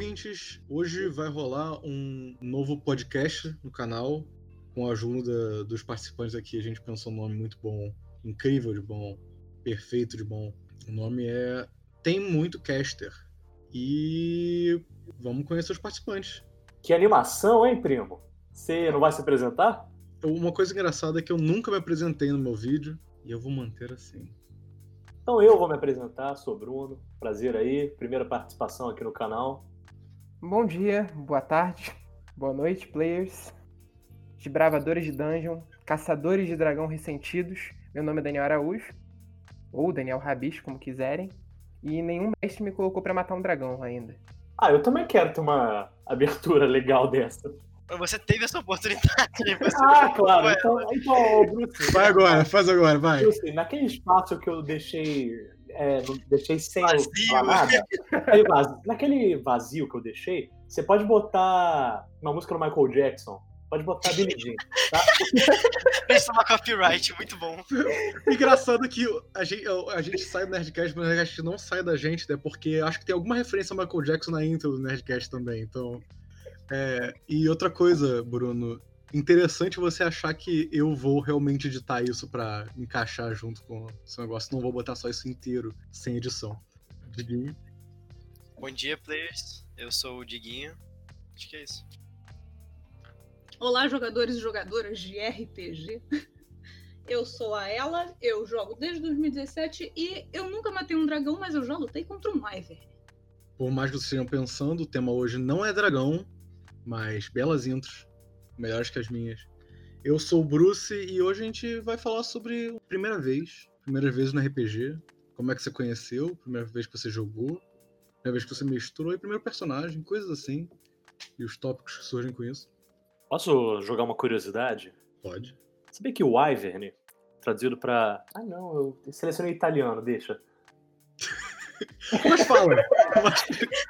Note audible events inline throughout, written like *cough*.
ouvintes! Hoje vai rolar um novo podcast no canal. Com a ajuda dos participantes aqui, a gente pensou um nome muito bom, incrível de bom, perfeito de bom. O nome é Tem Muito Caster. E vamos conhecer os participantes. Que animação, hein, primo? Você não vai se apresentar? Uma coisa engraçada é que eu nunca me apresentei no meu vídeo e eu vou manter assim. Então eu vou me apresentar, sou Bruno. Prazer aí, primeira participação aqui no canal. Bom dia, boa tarde, *laughs* boa noite, players, desbravadores de dungeon, caçadores de dragão ressentidos. Meu nome é Daniel Araújo, ou Daniel Rabicho, como quiserem, e nenhum mestre me colocou para matar um dragão ainda. Ah, eu também quero ter uma abertura legal dessa. Você teve essa oportunidade. *laughs* Você ah, claro. Então, então Bruce. Vai agora, faz agora, vai. Bruce, naquele espaço que eu deixei. É, deixei sem vazio. nada. Naquele vazio, naquele vazio que eu deixei, você pode botar uma música do Michael Jackson. Pode botar Billie Jean, tá? *laughs* Isso é uma copyright, muito bom. Engraçado que a gente, a gente sai do Nerdcast, mas o Nerdcast não sai da gente, né? Porque acho que tem alguma referência ao Michael Jackson na intro do Nerdcast também, então... É, e outra coisa, Bruno, interessante você achar que eu vou realmente editar isso para encaixar junto com o seu negócio. Não vou botar só isso inteiro, sem edição. Diguinho. Bom dia, players. Eu sou o Diguinho. Acho que é isso. Olá, jogadores e jogadoras de RPG. Eu sou a Ela, eu jogo desde 2017 e eu nunca matei um dragão, mas eu já lutei contra um Wyvern. Por mais que vocês estejam pensando, o tema hoje não é dragão, mas belas intros, melhores que as minhas. Eu sou o Bruce e hoje a gente vai falar sobre primeira vez, primeira vez no RPG, como é que você conheceu, primeira vez que você jogou, primeira vez que você misturou e primeiro personagem, coisas assim, e os tópicos que surgem com isso. Posso jogar uma curiosidade? Pode. Sabia que o Wyvern, traduzido para. Ah, não, eu selecionei italiano, deixa. *laughs* Mas fala. Mas *laughs*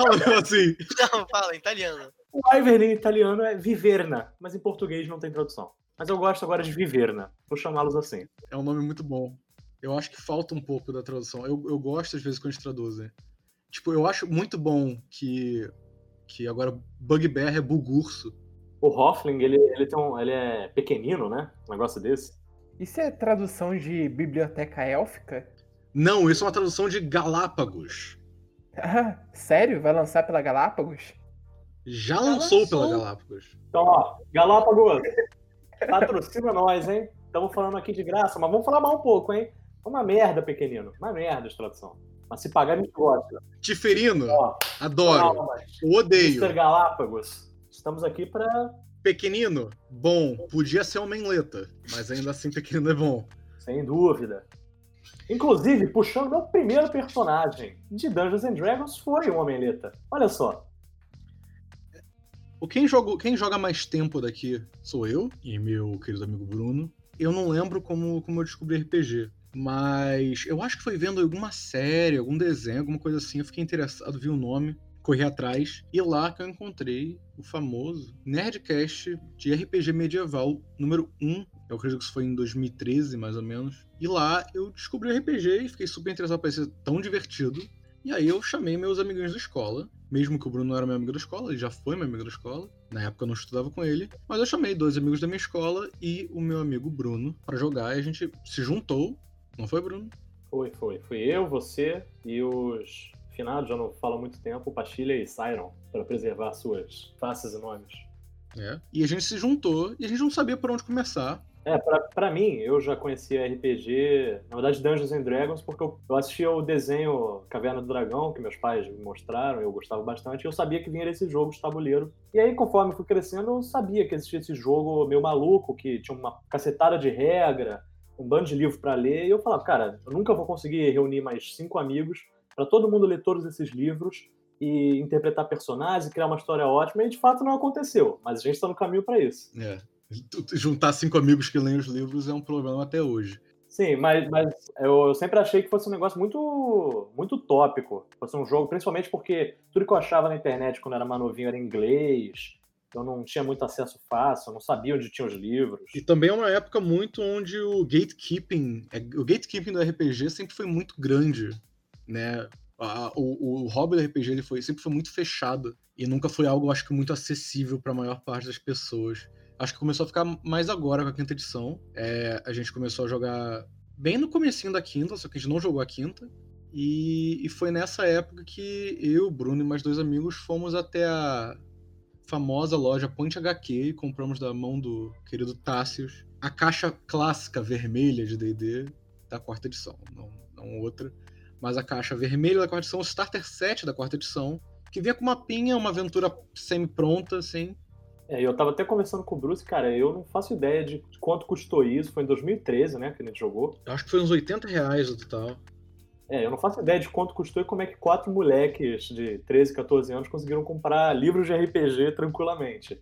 fala assim. *laughs* Não, fala, em italiano. O Wyvern em italiano é viverna, mas em português não tem tradução. Mas eu gosto agora de viverna. Vou chamá-los assim. É um nome muito bom. Eu acho que falta um pouco da tradução. Eu, eu gosto às vezes quando eles traduzem. Tipo, eu acho muito bom que, que agora Bugbear é bugurso. O Hoffling, ele, ele, tem um, ele é pequenino, né? Um negócio desse. Isso é tradução de biblioteca élfica? Não, isso é uma tradução de Galápagos. Ah, sério? Vai lançar pela Galápagos? Já, Já lançou, lançou, pela Galápagos. Então, ó, Galápagos, patrocina nós, hein? Estamos falando aqui de graça, mas vamos falar mais um pouco, hein? Uma merda, pequenino. Uma merda de tradução. Mas se pagar, a gente gosta. Tiferino, ó, adoro. Calma, odeio. Mr. Galápagos, estamos aqui para Pequenino, bom. Podia ser uma menleta, mas ainda assim pequenino é bom. Sem dúvida. Inclusive, puxando meu primeiro personagem de Dungeons and Dragons foi o Homem-Leta. Olha só. O quem joga, quem joga mais tempo daqui sou eu e meu querido amigo Bruno. Eu não lembro como, como eu descobri RPG, mas eu acho que foi vendo alguma série, algum desenho, alguma coisa assim. Eu fiquei interessado, vi o nome, corri atrás e lá que eu encontrei o famoso Nerdcast de RPG medieval número 1 eu acredito que isso foi em 2013, mais ou menos. E lá eu descobri o RPG e fiquei super interessado por ser tão divertido. E aí eu chamei meus amiguinhos da escola, mesmo que o Bruno não era meu amigo da escola, ele já foi meu amigo da escola. Na época eu não estudava com ele, mas eu chamei dois amigos da minha escola e o meu amigo Bruno para jogar e a gente se juntou. Não foi, Bruno? Foi, foi. Fui eu, você e os finados, já não falo há muito tempo, Pastilha e Siron, para preservar suas faces e nomes. É. E a gente se juntou e a gente não sabia por onde começar. É, pra, pra mim, eu já conhecia RPG, na verdade Dungeons and Dragons, porque eu, eu assistia o desenho Caverna do Dragão, que meus pais me mostraram, eu gostava bastante, e eu sabia que vinha esse jogo de tabuleiro. E aí, conforme fui crescendo, eu sabia que existia esse jogo meio maluco, que tinha uma cacetada de regra, um bando de livro para ler, e eu falava, cara, eu nunca vou conseguir reunir mais cinco amigos para todo mundo ler todos esses livros e interpretar personagens, criar uma história ótima, e de fato não aconteceu, mas a gente está no caminho para isso. É juntar cinco amigos que leem os livros é um problema até hoje. Sim, mas, mas eu sempre achei que fosse um negócio muito, muito tópico. Fosse um jogo, principalmente porque tudo que eu achava na internet quando era mais novinho era inglês. Eu não tinha muito acesso fácil, eu não sabia onde tinha os livros. E também é uma época muito onde o gatekeeping, é, o gatekeeping do RPG sempre foi muito grande, né? O, o hobby do RPG ele foi, sempre foi muito fechado e nunca foi algo, acho que, muito acessível para a maior parte das pessoas. Acho que começou a ficar mais agora com a quinta edição. É, a gente começou a jogar bem no comecinho da quinta, só que a gente não jogou a quinta. E, e foi nessa época que eu, Bruno e mais dois amigos fomos até a famosa loja Point HQ e compramos da mão do querido Tássios a caixa clássica vermelha de D&D da quarta edição, não, não outra, mas a caixa vermelha da quarta edição, o Starter 7 da quarta edição, que vinha com uma pinha, uma aventura semi-pronta, assim. É, eu tava até conversando com o Bruce, cara, eu não faço ideia de quanto custou isso. Foi em 2013, né, que a gente jogou. Eu acho que foi uns 80 reais no total. É, eu não faço ideia de quanto custou e como é que quatro moleques de 13, 14 anos conseguiram comprar livros de RPG tranquilamente.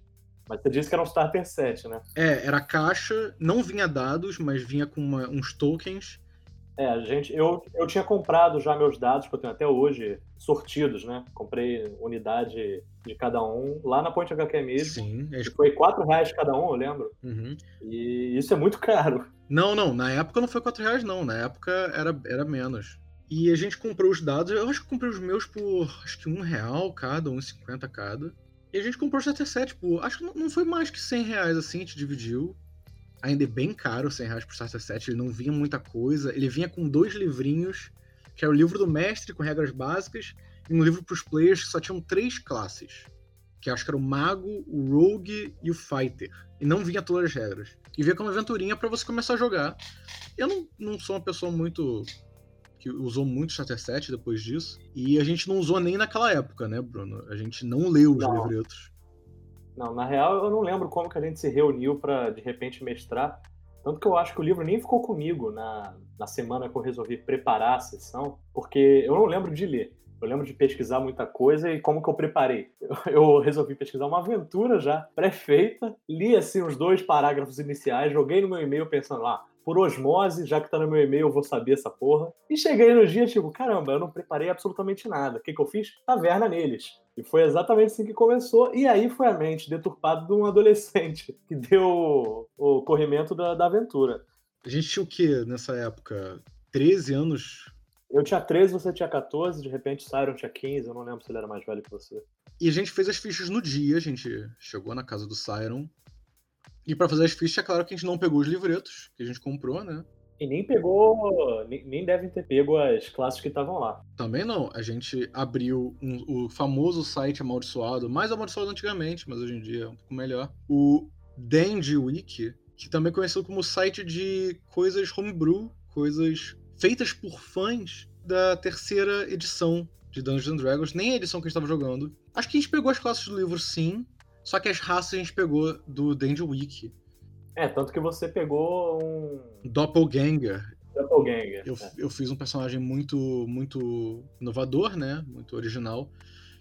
Mas você disse que era um Starter 7, né? É, era caixa, não vinha dados, mas vinha com uma- uns tokens. É, a gente, eu, eu tinha comprado já meus dados, que eu tenho até hoje, sortidos, né? Comprei unidade de cada um lá na Ponte HQ mesmo. Sim. a E gente- foi 4 reais cada um, eu lembro. Uhum. E isso é muito caro. Não, não, na época não foi 4 reais, não. Na época era, era menos. E a gente comprou os dados, eu acho que comprei os meus por acho que um real cada, 1,50 cada. E a gente comprou o Starter 7 por. Acho que não- não foi mais que 100 reais assim, a gente dividiu. Ainda é bem caro 100 reais pro Starter 7, ele não vinha muita coisa. Ele vinha com dois livrinhos, que era o livro do mestre com regras básicas, e um livro pros players que só tinham três classes. Que acho que era o Mago, o Rogue e o Fighter. E não vinha todas as regras. E vinha com uma aventurinha pra você começar a jogar. Eu não, não sou uma pessoa muito. que usou muito Starter 7 depois disso. E a gente não usou nem naquela época, né, Bruno? A gente não leu os Não. livretos. Não, na real, eu não lembro como que a gente se reuniu pra de repente mestrar. Tanto que eu acho que o livro nem ficou comigo na, na semana que eu resolvi preparar a sessão, porque eu não lembro de ler. Eu lembro de pesquisar muita coisa e como que eu preparei. Eu, eu resolvi pesquisar uma aventura já pré-feita, li assim os dois parágrafos iniciais, joguei no meu e-mail pensando, ah, por osmose, já que tá no meu e-mail, eu vou saber essa porra. E cheguei no dia, tipo, caramba, eu não preparei absolutamente nada. O que, que eu fiz? Taverna neles. E foi exatamente assim que começou. E aí foi a mente deturpada de um adolescente que deu o corrimento da, da aventura. A gente tinha o quê nessa época? 13 anos? Eu tinha 13, você tinha 14, de repente Siron tinha 15, eu não lembro se ele era mais velho que você. E a gente fez as fichas no dia, a gente chegou na casa do Siron. E pra fazer as fichas, é claro que a gente não pegou os livretos que a gente comprou, né? E nem pegou. Nem, nem devem ter pego as classes que estavam lá. Também não. A gente abriu um- o famoso site amaldiçoado, mais amaldiçoado antigamente, mas hoje em dia é um pouco melhor. O Dandy Wiki, que também é conhecido como site de coisas homebrew, coisas feitas por fãs da terceira edição de Dungeons and Dragons, nem a edição que a gente estava jogando. Acho que a gente pegou as classes do livro, sim, só que as raças a gente pegou do Dandy Wiki. É, tanto que você pegou um. Doppelganger, Doppelganger. Eu, É. eu fiz um personagem muito, muito inovador, né? Muito original.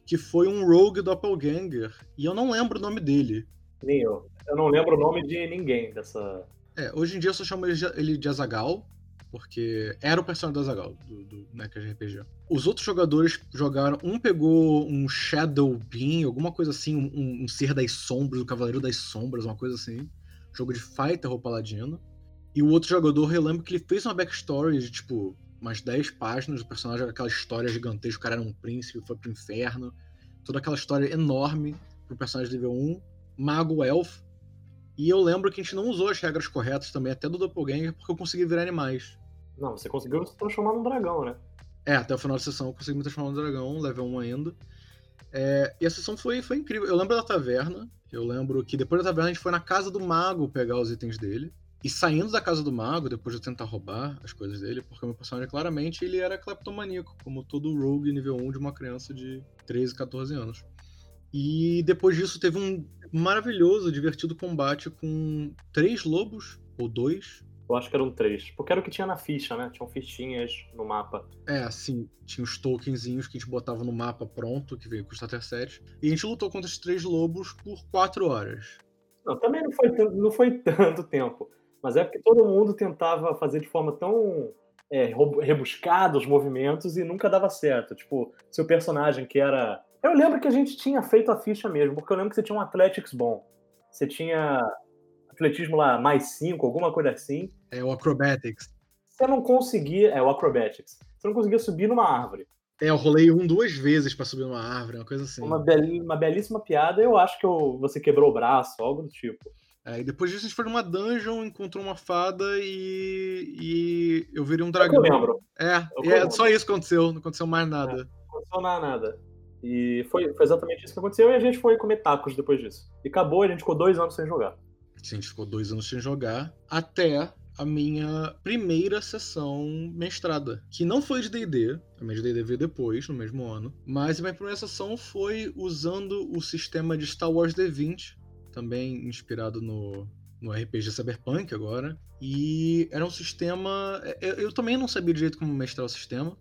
Que foi um Rogue Doppelganger. E eu não lembro o nome dele. Nem eu. Eu não lembro o nome de ninguém dessa. É, hoje em dia eu só chamo ele de Azagal. Porque era o personagem do Azagal, do, do NECA RPG. Os outros jogadores jogaram. Um pegou um Shadow Beam, alguma coisa assim, um, um ser das sombras, o Cavaleiro das Sombras, uma coisa assim. Jogo de fighter ou paladino. E o outro jogador, eu lembro que ele fez uma backstory de tipo umas 10 páginas. O personagem aquela história gigantesca, o cara era um príncipe, foi pro inferno. Toda aquela história enorme pro personagem nível 1. Mago Elf. E eu lembro que a gente não usou as regras corretas também, até do Doppelganger, porque eu consegui virar animais. Não, você conseguiu se transformar num dragão, né? É, até o final da sessão eu consegui me transformar no dragão, level 1 ainda. É, e a sessão foi, foi incrível. Eu lembro da taverna. Eu lembro que depois da taverna a gente foi na casa do mago pegar os itens dele. E saindo da casa do mago, depois de tentar roubar as coisas dele, porque o meu personagem claramente ele era cleptomaníaco, como todo rogue nível 1 de uma criança de 13, 14 anos. E depois disso teve um maravilhoso, divertido combate com três lobos, ou dois, Eu acho que eram três. Porque era o que tinha na ficha, né? Tinham fichinhas no mapa. É, assim, tinha os tokenzinhos que a gente botava no mapa pronto, que veio com o Starter 7. E a gente lutou contra os três lobos por quatro horas. Não, também não foi, não foi tanto tempo. Mas é porque todo mundo tentava fazer de forma tão é, rebuscada os movimentos e nunca dava certo. Tipo, seu personagem que era. Eu lembro que a gente tinha feito a ficha mesmo, porque eu lembro que você tinha um Athletics bom. Você tinha atletismo lá mais 5, alguma coisa assim. É o Acrobatics. Você não conseguia. É o Acrobatics. Você não conseguia subir numa árvore. É, eu rolei um duas vezes pra subir numa árvore, uma coisa assim. Uma, bel- uma belíssima piada, eu acho que eu- você quebrou o braço, algo do tipo. Aí depois disso a gente foi numa dungeon, encontrou uma fada e, e eu virei um É o que eu dragão. lembro. É, É e eu é só isso que aconteceu, não aconteceu mais nada. Não aconteceu nada, nada. E foi, foi exatamente isso que aconteceu e a gente foi comer tacos depois disso. E acabou, a gente ficou dois anos sem jogar. A gente ficou dois anos sem jogar, até a minha primeira sessão mestrada, que não foi de D&D, a minha D&D veio depois, no mesmo ano, mas a minha primeira sessão foi usando o sistema de Star Wars D20, também inspirado no, no RPG Cyberpunk agora, e era um sistema... Eu, eu também não sabia direito como mestrar o sistema,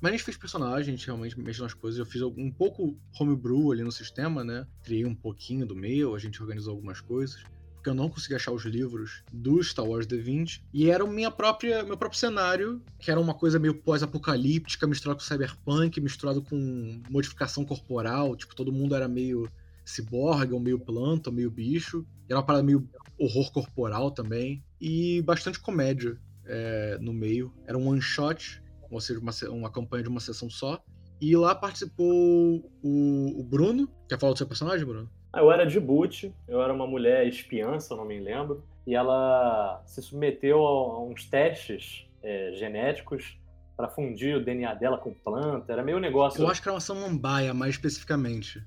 mas a gente fez personagem, a gente realmente mexeu nas coisas. Eu fiz um pouco homebrew ali no sistema, né? Criei um pouquinho do meu, a gente organizou algumas coisas porque eu não consegui achar os livros do Star Wars D20. E era o minha própria, meu próprio cenário, que era uma coisa meio pós-apocalíptica, misturado com cyberpunk, misturado com modificação corporal. Tipo, todo mundo era meio ciborgue, ou meio planta, ou meio bicho. Era uma parada meio horror corporal também. E bastante comédia é, no meio. Era um one-shot, ou seja, uma, uma campanha de uma sessão só. E lá participou o, o Bruno. Quer falar do seu personagem, Bruno? Ah, Eu era de boot, eu era uma mulher espiã, se eu não me lembro, e ela se submeteu a uns testes é, genéticos para fundir o DNA dela com planta. Era meio negócio. Eu acho que era uma samambaia, mais especificamente.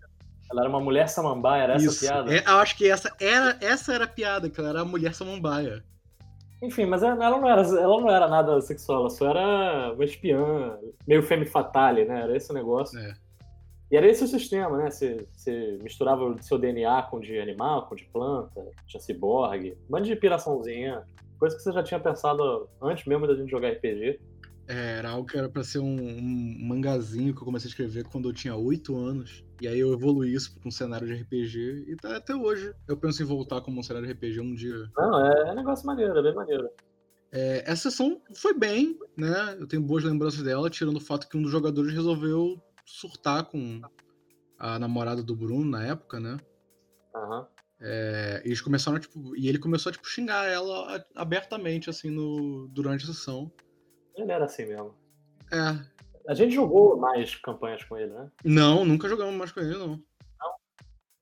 Ela era uma mulher samambaia, era essa a Isso. piada? É, eu acho que essa era, essa era a piada, que ela era a mulher samambaia. Enfim, mas ela ela não, era, ela não era nada sexual, ela só era uma espiã, meio femme fatale, né? Era esse o negócio. É. E era esse o sistema, né? Você, você misturava o seu DNA com de animal, com de planta, tinha ciborgue, um monte de piraçãozinha, coisa que você já tinha pensado antes mesmo da gente jogar RPG. É, Era algo que era pra ser um, um mangazinho que eu comecei a escrever quando eu tinha 8 anos. E aí eu evoluí isso pra um cenário de RPG. E tá até hoje. Eu penso em voltar como um cenário de RPG um dia. Não, é, é negócio maneiro, é bem maneiro. É, essa sessão foi bem, né? Eu tenho boas lembranças dela, tirando o fato que um dos jogadores resolveu surtar com a namorada do Bruno na época, né? Aham. É, eles começaram, tipo, e ele começou a tipo, xingar ela abertamente, assim, no, durante a sessão. Ele era assim mesmo. É. A gente jogou mais campanhas com ele, né? Não, nunca jogamos mais com ele, não.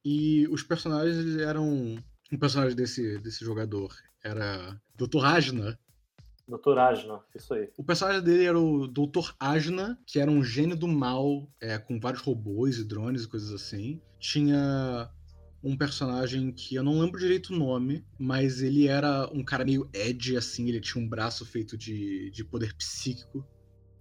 E os personagens eram. Um personagem desse, desse jogador era Dr. Ajna. Doutor Ajna, isso aí. O personagem dele era o Dr. Ajna, que era um gênio do mal, é, com vários robôs e drones e coisas assim. Tinha um personagem que eu não lembro direito o nome, mas ele era um cara meio edgy, assim, ele tinha um braço feito de, de poder psíquico,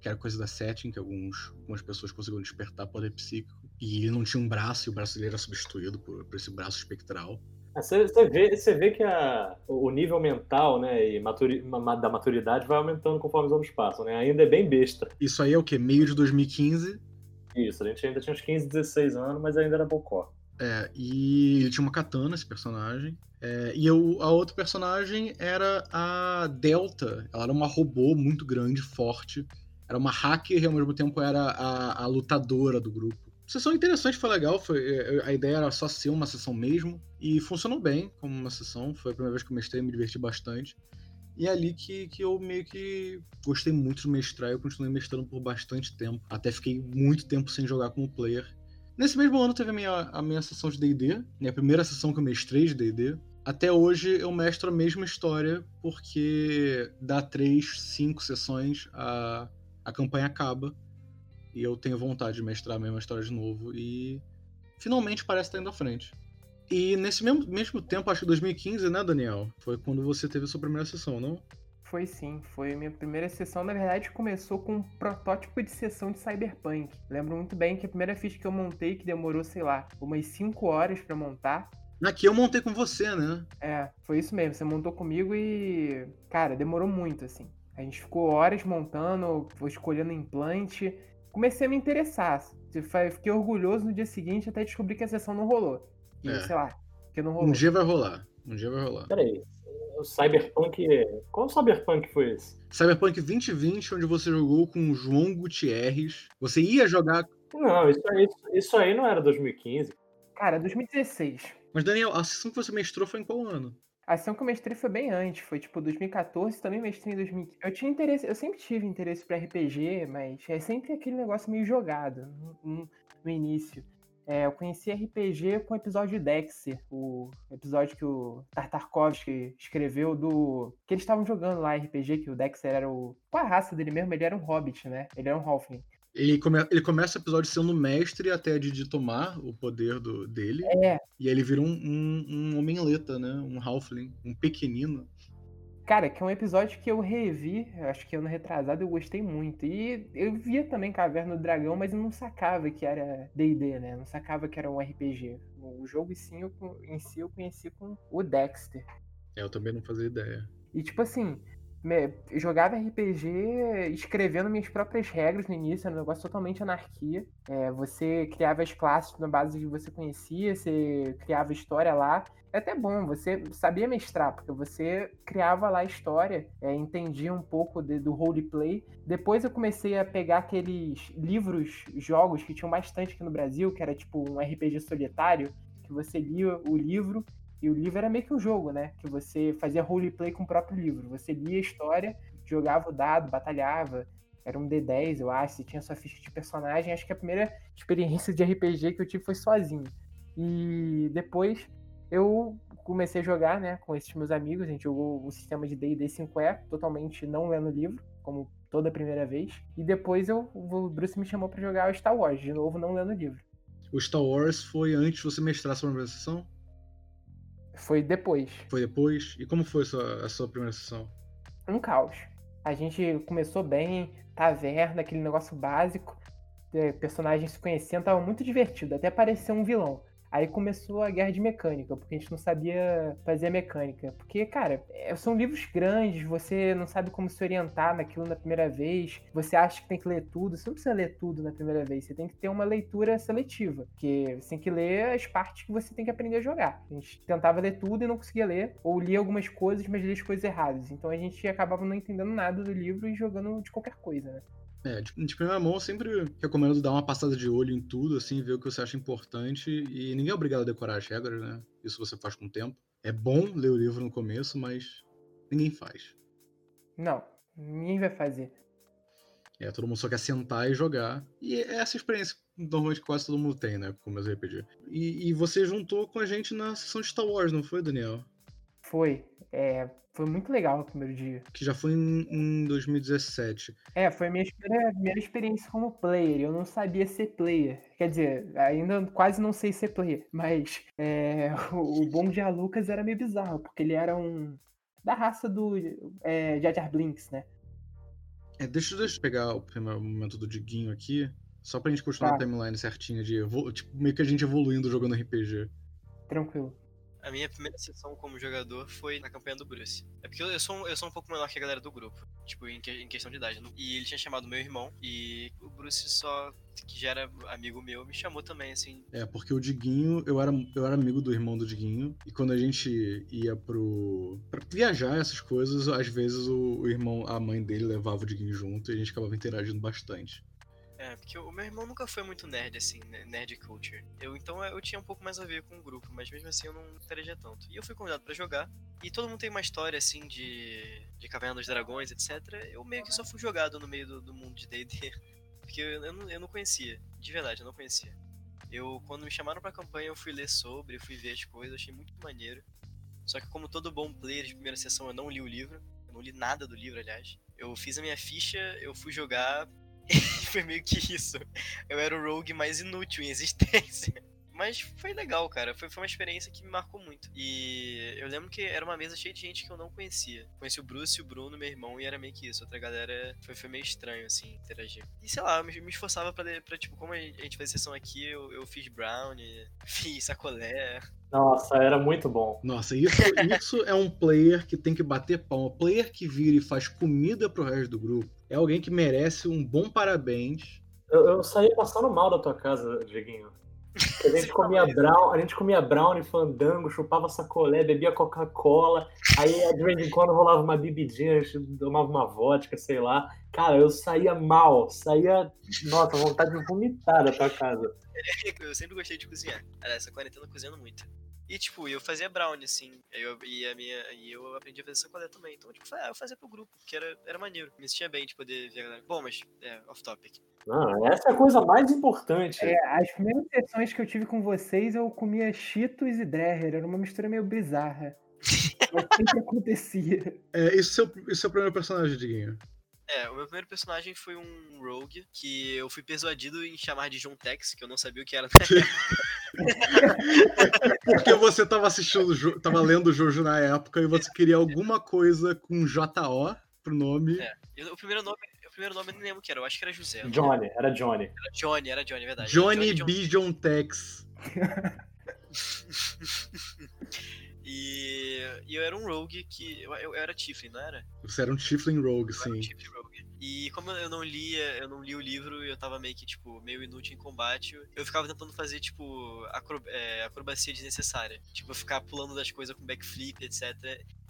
que era coisa da setting, que alguns, algumas pessoas conseguiram despertar poder psíquico. E ele não tinha um braço, e o braço dele era substituído por, por esse braço espectral. Você, você vê, você vê que a- o nível mental né, e maturi- ma- da maturidade vai aumentando conforme os anos passam, né? Ainda é bem besta. Isso aí é o quê? Meio de 2015. Isso, a gente ainda tinha uns 15, 16 anos, mas ainda era bocó. É, e ele tinha uma katana, esse personagem. É, e eu- a outra personagem era a Delta. Ela era uma robô muito grande, forte. Era uma hacker e ao mesmo tempo era a, a lutadora do grupo. Sessão interessante, foi legal. Foi, é, a ideia era só ser uma sessão mesmo. E funcionou bem como uma sessão. Foi a primeira vez que eu mestrei, me diverti bastante. E é ali que, que eu meio que gostei muito de mestrar. Eu continuei mestrando por bastante tempo. Até fiquei muito tempo sem jogar como player. Nesse mesmo ano teve a minha, a minha sessão de D&D, a primeira sessão que eu mestrei de D&D. Até hoje eu mestro a mesma história, porque dá três, cinco sessões, a, a campanha acaba. E eu tenho vontade de mestrar a mesma história de novo. E finalmente parece estar indo à frente. E nesse mesmo, mesmo tempo, acho que 2015, né, Daniel? Foi quando você teve a sua primeira sessão, não? Foi sim, foi a minha primeira sessão. Na verdade, começou com um protótipo de sessão de Cyberpunk. Lembro muito bem que a primeira ficha que eu montei, que demorou, sei lá, umas 5 horas pra montar. Aqui eu montei com você, né? É, foi isso mesmo. Você montou comigo e. Cara, demorou muito, assim. A gente ficou horas montando, escolhendo implante. Comecei a me interessar. Fiquei orgulhoso no dia seguinte até descobrir que a sessão não rolou. E, É. sei lá, que não rolou. Um dia vai rolar. Um dia vai rolar. Peraí, o Cyberpunk. Qual Cyberpunk foi esse? Cyberpunk 2020, onde você jogou com o João Gutierrez. Você ia jogar. Não, isso aí, isso aí não era 2015. Cara, 2016. Mas, Daniel, a sessão que você mestrou foi em qual ano? A ação que eu mestrei foi bem antes, foi tipo 2014, também mestrei em 2015. Eu tinha interesse, eu sempre tive interesse para RPG, mas é sempre aquele negócio meio jogado no, no início. É, eu conheci RPG com o episódio Dexter, o episódio que o Tartakovsky escreveu do. que eles estavam jogando lá RPG, que o Dexter era o. Qual a raça dele mesmo? Ele era um hobbit, né? Ele era um Halfling. Ele, come... ele começa o episódio sendo mestre até a Didi tomar o poder do... dele. É. E aí ele vira um, um, um né? Um Halfling, um pequenino. Cara, que é um episódio que eu revi, acho que ano retrasado, eu gostei muito. E eu via também Caverna do Dragão, mas eu não sacava que era D&D, né? Não sacava que era um RPG. O jogo em si, eu, em si eu conheci com o Dexter. É, eu também não fazia ideia. E tipo assim, jogava RPG escrevendo minhas próprias regras no início, era um negócio totalmente anarquia. É, você criava as classes na base que você conhecia, você criava história lá. É até bom, você sabia mestrar, porque você criava lá a história, é, entendia um pouco de, do roleplay. Depois eu comecei a pegar aqueles livros, jogos que tinham bastante aqui no Brasil, que era tipo um RPG solitário, que você lia o livro e o livro era meio que um jogo, né? Que você fazia roleplay com o próprio livro. Você lia a história, jogava o dado, batalhava. Era um D10, eu acho. Você tinha sua ficha de personagem. Acho que a primeira experiência de RPG que eu tive foi sozinho. E depois eu comecei a jogar, né, com esses meus amigos. A gente jogou o sistema de D&D 5e, totalmente não lendo livro, como toda a primeira vez. E depois eu, o Bruce me chamou para jogar o Star Wars, de novo não lendo livro. O Star Wars foi antes de você mestrar sua sessão? Foi depois. Foi depois? E como foi a sua, a sua primeira sessão? Um caos. A gente começou bem, taverna, aquele negócio básico, personagens se conhecendo, tava muito divertido, até parecer um vilão. Aí começou a guerra de mecânica, porque a gente não sabia fazer a mecânica. Porque, cara, é, são livros grandes, você não sabe como se orientar naquilo na primeira vez, você acha que tem que ler tudo, você não precisa ler tudo na primeira vez, você tem que ter uma leitura seletiva, porque você tem que ler as partes que você tem que aprender a jogar. A gente tentava ler tudo e não conseguia ler, ou lia algumas coisas, mas lia as coisas erradas. Então a gente acabava não entendendo nada do livro e jogando de qualquer coisa, né? É, de, de, primeira mão, eu sempre recomendo dar uma passada de olho em tudo, assim, ver o que você acha importante. E ninguém é obrigado a decorar as regras, né? Isso você faz com o tempo. É bom ler o livro no começo, mas ninguém faz. Não, ninguém vai fazer. É, todo mundo só quer sentar e jogar. E é essa experiência normalmente quase todo mundo tem, né? Com meus RPG. E, e você juntou com a gente na sessão de Star Wars, não foi, Daniel? Foi. É, foi muito legal o primeiro dia. Que já foi em, em 2017. É, foi a minha primeira, primeira experiência como player. Eu não sabia ser player. Quer dizer, ainda quase não sei ser player. Mas é, *laughs* o, o bom de A Lucas era meio bizarro, porque ele era um. da raça do é, Jar Jar Blinks, né? É, deixa, deixa eu pegar o primeiro momento do Diguinho aqui. Só pra gente continuar tá. a timeline certinha de tipo, meio que a gente evoluindo jogando RPG. Tranquilo. A minha primeira sessão como jogador foi na campanha do Bruce. É porque eu sou, eu sou um pouco menor que a galera do grupo, tipo, em, que, em questão de idade. E ele tinha chamado meu irmão, e o Bruce só, que já era amigo meu, me chamou também, assim. É, porque o Diguinho, eu era, eu era amigo do irmão do Diguinho, e quando a gente ia pro. pra viajar, essas coisas, às vezes o, o irmão, a mãe dele levava o Diguinho junto e a gente acabava interagindo bastante. É, porque o meu irmão nunca foi muito nerd, assim, né, nerd culture. Eu, então eu tinha um pouco mais a ver com o grupo, mas mesmo assim eu não interagia tanto. E eu fui convidado para jogar, e todo mundo tem uma história, assim, de, de Caverna dos Dragões, etc. Eu meio que só fui jogado no meio do, do mundo de D&D, *laughs* porque eu, eu, não, eu não conhecia, de verdade, eu não conhecia. Eu, quando me chamaram pra campanha, eu fui ler sobre, fui ver as coisas, achei muito maneiro. Só que como todo bom player de primeira sessão, eu não li o livro, eu não li nada do livro, aliás. Eu fiz a minha ficha, eu fui jogar *laughs* *laughs* foi meio que isso. Eu era o rogue mais inútil em *laughs* existência. Mas foi legal, cara. Foi, foi uma experiência que me marcou muito. E eu lembro que era uma mesa cheia de gente que eu não conhecia. Conheci o Bruce, o Bruno, meu irmão, e era meio que isso. Outra galera foi, foi meio estranho, assim, interagir. E sei lá, eu me, me esforçava pra, pra, tipo, como a gente faz sessão aqui, eu, eu fiz brownie, *laughs* fiz sacolé. Nossa, era muito bom. Nossa, isso, isso é um player que tem que bater palma. Player que vira e faz comida pro resto do grupo é alguém que merece um bom parabéns. Eu, eu saí passando mal da tua casa, Dieguinho. A gente comia brown, a gente comia brownie, fandango, chupava sacolé, bebia Coca-Cola, aí de vez em quando rolava uma bebidinha, a gente tomava uma vodka, sei lá. Cara, eu saía mal, saía, nossa, vontade de vomitar da tua casa. Eu sempre gostei de cozinhar. Essa quarentena cozinhando muito. E, tipo, eu fazia brownie, assim. Eu, e, a minha, e eu aprendi a fazer sacolé também. Então, tipo, eu fazia pro grupo, porque era, era maneiro. Me sentia bem de poder ver a galera. Bom, mas, é, off-topic. Não, essa é a coisa mais importante. É, as primeiras sessões que eu tive com vocês, eu comia Cheetos e Dreher. Era uma mistura meio bizarra. *laughs* Mas sempre acontecia. É, esse é o, esse é o primeiro personagem, Diguinho. É, o meu primeiro personagem foi um rogue que eu fui persuadido em chamar de John Tex, que eu não sabia o que era na *laughs* época. *laughs* Porque você tava assistindo, tava lendo o Jojo na época e você queria alguma coisa com J-O pro nome. É, eu- o primeiro nome, o primeiro nome eu não lembro o que era, eu acho que era José. Johnny, era Johnny. Era Johnny, era Johnny, é verdade. Johnny John- B. John Tex. *laughs* E, e eu era um rogue que. Eu, eu era Tiflin, não era? Você era um Tiflin Rogue, Eu era um sim. Tiflin Rogue. E como eu não lia, eu não li o livro e eu tava meio que, tipo, meio inútil em combate, eu ficava tentando fazer, tipo, acro- é, acrobacia desnecessária. Tipo, ficar pulando das coisas com backflip, etc.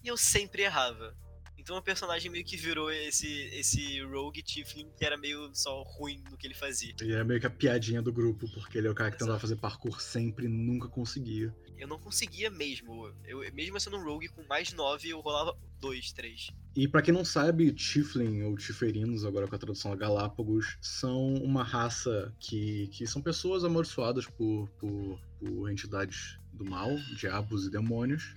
E eu sempre errava. Então o personagem meio que virou esse, esse rogue Tiflin que era meio só ruim no que ele fazia. Ele era meio que a piadinha do grupo, porque ele é o cara que tentava Exato. fazer parkour sempre e nunca conseguia. Eu não conseguia mesmo. Eu, mesmo sendo um rogue com mais 9, eu rolava 2, 3. E pra quem não sabe, Tiflin ou Tiferinos, agora com a tradução a Galápagos, são uma raça que, que são pessoas amaldiçoadas por, por, por entidades do mal, diabos e demônios.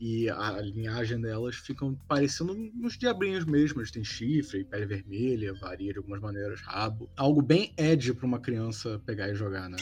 E a linhagem delas ficam parecendo uns diabrinhos mesmo. Eles têm chifre, pele vermelha, varia de algumas maneiras, rabo. Algo bem Ed pra uma criança pegar e jogar, né?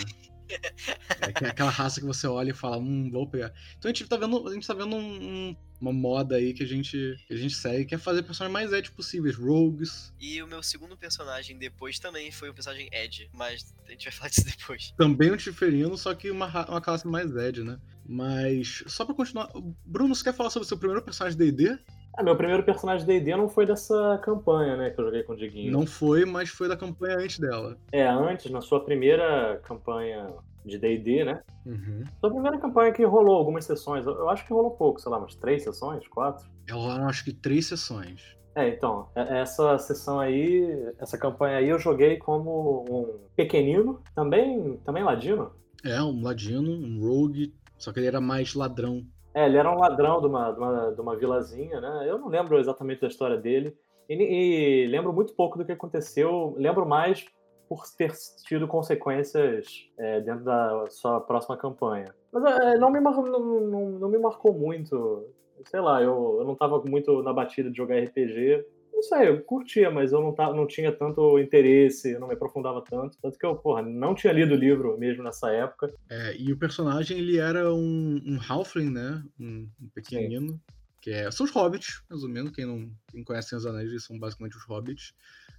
É que- aquela raça que você olha e fala, hum, vou pegar. Então a gente tá vendo, a gente tá vendo um- um- uma moda aí que a gente, que a gente segue, que é fazer personagens mais Ed possíveis, rogues. E o meu segundo personagem depois também foi o personagem Ed, mas a gente vai falar disso depois. Também um Tiferino, só que uma, uma classe mais Ed, né? Mas, só pra continuar, Bruno, você quer falar sobre o seu primeiro personagem D&D? Ah, meu primeiro personagem D&D não foi dessa campanha, né, que eu joguei com o Diguinho. Não foi, mas foi da campanha antes dela. É, antes, na sua primeira campanha de D&D, né? Uhum. Sua primeira campanha que rolou algumas sessões. Eu eu acho que rolou pouco, sei lá, umas três sessões, quatro. Rolaram acho que três sessões. É, então, é- essa sessão aí, essa campanha aí eu joguei como um pequenino, também, também ladino. É, um ladino, um rogue, só que ele era mais ladrão. É, ele era um ladrão de uma, de uma, de uma vilazinha, né? Eu não lembro exatamente da história dele. E, e lembro muito pouco do que aconteceu. Lembro mais por ter tido consequências é, dentro da sua próxima campanha. Mas é, não, me não, não, não me marcou muito. Sei lá, eu, eu não tava muito na batida de jogar RPG. Não sei, eu curtia, mas eu não, tava, não tinha tanto interesse, eu não me aprofundava tanto. Tanto que eu, porra, não tinha lido o livro mesmo nessa época. É, e o personagem, ele era um, um halfling, né? Um, um pequenino. Que é, são os hobbits, resumindo. Quem não quem conhece os anéis, eles são basicamente os hobbits.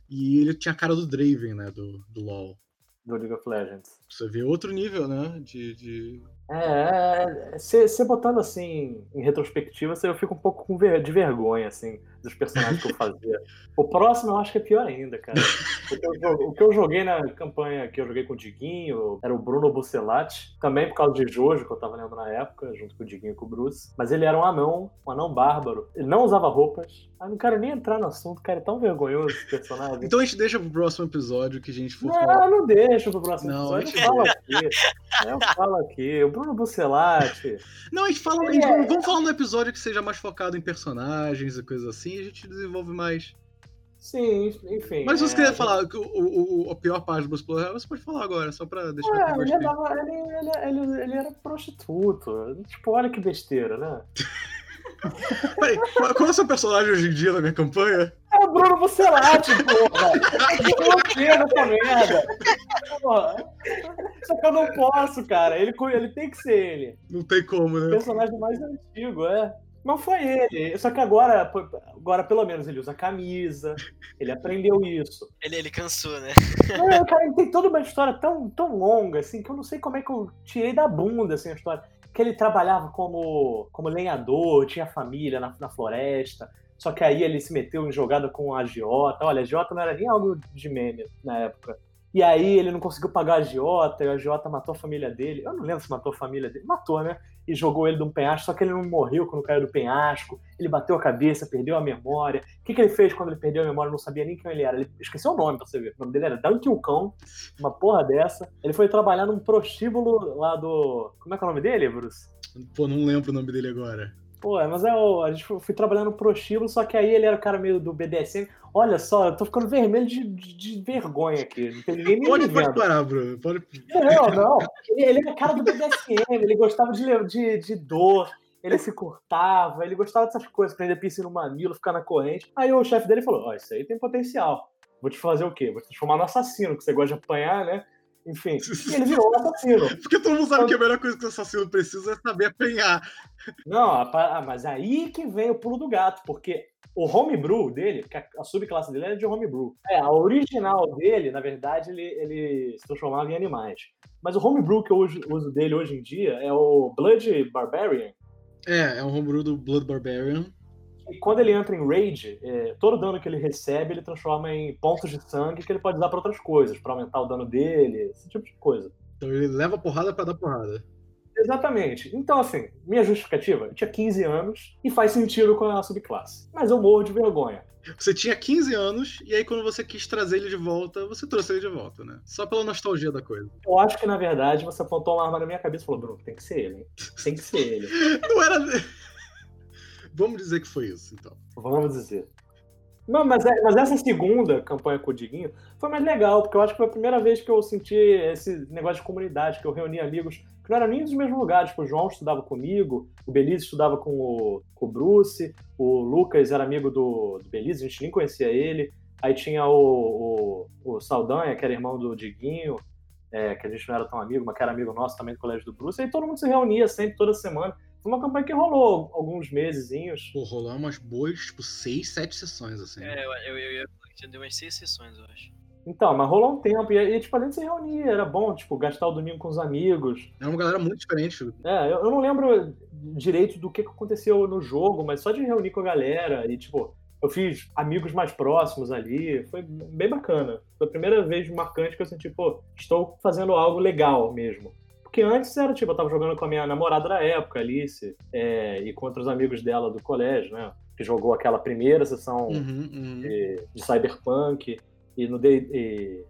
E ele tinha a cara do Draven, né? Do, do LoL. Do League of Legends. Você vê outro nível, né? De, de... É, você botando assim em retrospectiva, cê- eu fico um pouco com ver- de vergonha assim dos personagens que eu fazia. O próximo eu acho que é pior ainda, cara. O que, eu, o que eu joguei na campanha que eu joguei com o Diguinho era o Bruno Bucelati, também por causa de Jojo, que eu tava lendo na época, junto com o Diguinho e com o Bruce. Mas ele era um anão, um anão bárbaro. Ele não usava roupas. Ah, não quero nem entrar no assunto, cara, é tão vergonhoso esse personagem. Então a gente deixa pro próximo episódio que a gente for falar. Não, não deixa pro próximo Não, a episódio. gente Eu falo *laughs* aqui. Eu falo aqui. O Bruno Bucelati. *laughs* Não, a gente fala. a gente- vamos falar num episódio que seja mais focado em personagens e coisas assim, a gente desenvolve mais. Sim, enfim. Mas se você é, quiser falar que o, o, o- a pior parte do Bruce você pode falar agora, só pra deixar É, ele, ele, ele, ele, ele era prostituto. Tipo, olha que besteira, né? *laughs* Peraí, qual, qual é o seu personagem hoje em dia na minha campanha? É o Bruno Bucelati, porra! *laughs* Eu odeio essa merda! Porra. Só que eu não posso, cara. Ele, ele tem que ser ele. Não tem como, O né? personagem mais antigo, é. Não foi ele. Só que agora, agora pelo menos, ele usa camisa. Ele aprendeu isso. Ele, ele cansou, né? Não, cara, ele tem toda uma história tão, tão longa, assim, que eu não sei como é que eu tirei da bunda, assim, a história. Que ele trabalhava como, como lenhador, tinha família na, na floresta, só que aí ele se meteu em jogada com a agiota. Olha, a agiota não era nem algo de meme na época. E aí ele não conseguiu pagar a agiota, e a agiota matou a família dele. Eu não lembro se matou a família dele. Matou, né? E jogou ele de um penhasco, só que ele não morreu quando caiu do penhasco. Ele bateu a cabeça, perdeu a memória. O que, que ele fez quando ele perdeu a memória? Não sabia nem quem ele era. Ele esqueceu o nome pra você ver. O nome dele era Dunk Cão, uma porra dessa. Ele foi trabalhar num prostíbulo lá do. Como é que é o nome dele, Bruce? Pô, não lembro o nome dele agora. Pô, mas é o, a gente fui trabalhando no prostíbulo, só que aí ele era o cara meio do BDSM. Olha só, eu tô ficando vermelho de, de, de vergonha aqui. Não tem ninguém me Pode, pode parar, Bruno. Pode... Não, não. Ele, ele era cara do BDSM, ele gostava de, de, de dor, ele se cortava, ele gostava dessas coisas, prender piercing no mamilo, ficar na corrente. Aí o chefe dele falou: Ó, isso aí tem potencial. Vou te fazer o quê? Vou te transformar no assassino, que você gosta de apanhar, né? Enfim. Ele virou um assassino. *laughs* Porque todo mundo sabe que a melhor coisa que o assassino precisa é saber apanhar. Não, ah, mas aí que vem o pulo do gato, porque o homebrew dele, a subclasse dele era de homebrew. É, a original dele, na verdade, ele, ele se transformava em animais. Mas o homebrew que eu uso, uso dele hoje em dia é o Blood Barbarian. É, é um homebrew do Blood Barbarian. E quando ele entra em Rage, é, todo dano que ele recebe, ele transforma em pontos de sangue que ele pode usar para outras coisas, para aumentar o dano dele, esse tipo de coisa. Então ele leva porrada pra dar porrada. Exatamente. Então, assim, minha justificativa, eu tinha 15 anos e faz sentido com a subclasse. Mas eu morro de vergonha. Você tinha 15 anos, e aí quando você quis trazer ele de volta, você trouxe ele de volta, né? Só pela nostalgia da coisa. Eu acho que, na verdade, você apontou uma arma na minha cabeça e falou, Bruno, tem que ser ele, hein? Tem que ser ele. *laughs* Não era. Vamos dizer que foi isso, então. Vamos dizer. Não, mas, é- mas essa segunda campanha com o Diguinho foi mais legal, porque eu acho que foi a primeira vez que eu senti esse negócio de comunidade, que eu reuni amigos que não eram nem dos mesmos lugares. Tipo, o João estudava comigo, o Belize estudava com o, com o Bruce, o Lucas era amigo do, do Belize, a gente nem conhecia ele. Aí tinha o, o, o Saldanha, que era irmão do Diguinho, é, que a gente não era tão amigo, mas que era amigo nosso também do colégio do Bruce. Aí todo mundo se reunia sempre, toda semana. Foi uma campanha que rolou alguns mesezinhos. Pô, rolou umas boas, tipo, seis, sete sessões, assim. É, eu, eu, eu ia falar que já deu umas seis sessões, eu acho. Então, mas rolou um tempo, e, e tipo, a gente se reunia, era bom, tipo, gastar o domingo com os amigos. Era uma galera muito diferente. É, eu, eu não lembro direito do que que aconteceu no jogo, mas só de reunir com a galera, e tipo, eu fiz amigos mais próximos ali, foi bem bacana. Foi a primeira vez marcante que eu senti, pô, estou fazendo algo legal mesmo. Porque antes era, tipo, eu tava jogando com a minha namorada da época, Alice, é, e com outros amigos dela do colégio, né, que jogou aquela primeira sessão Uhum, uhum. de, de Cyberpunk e no D, e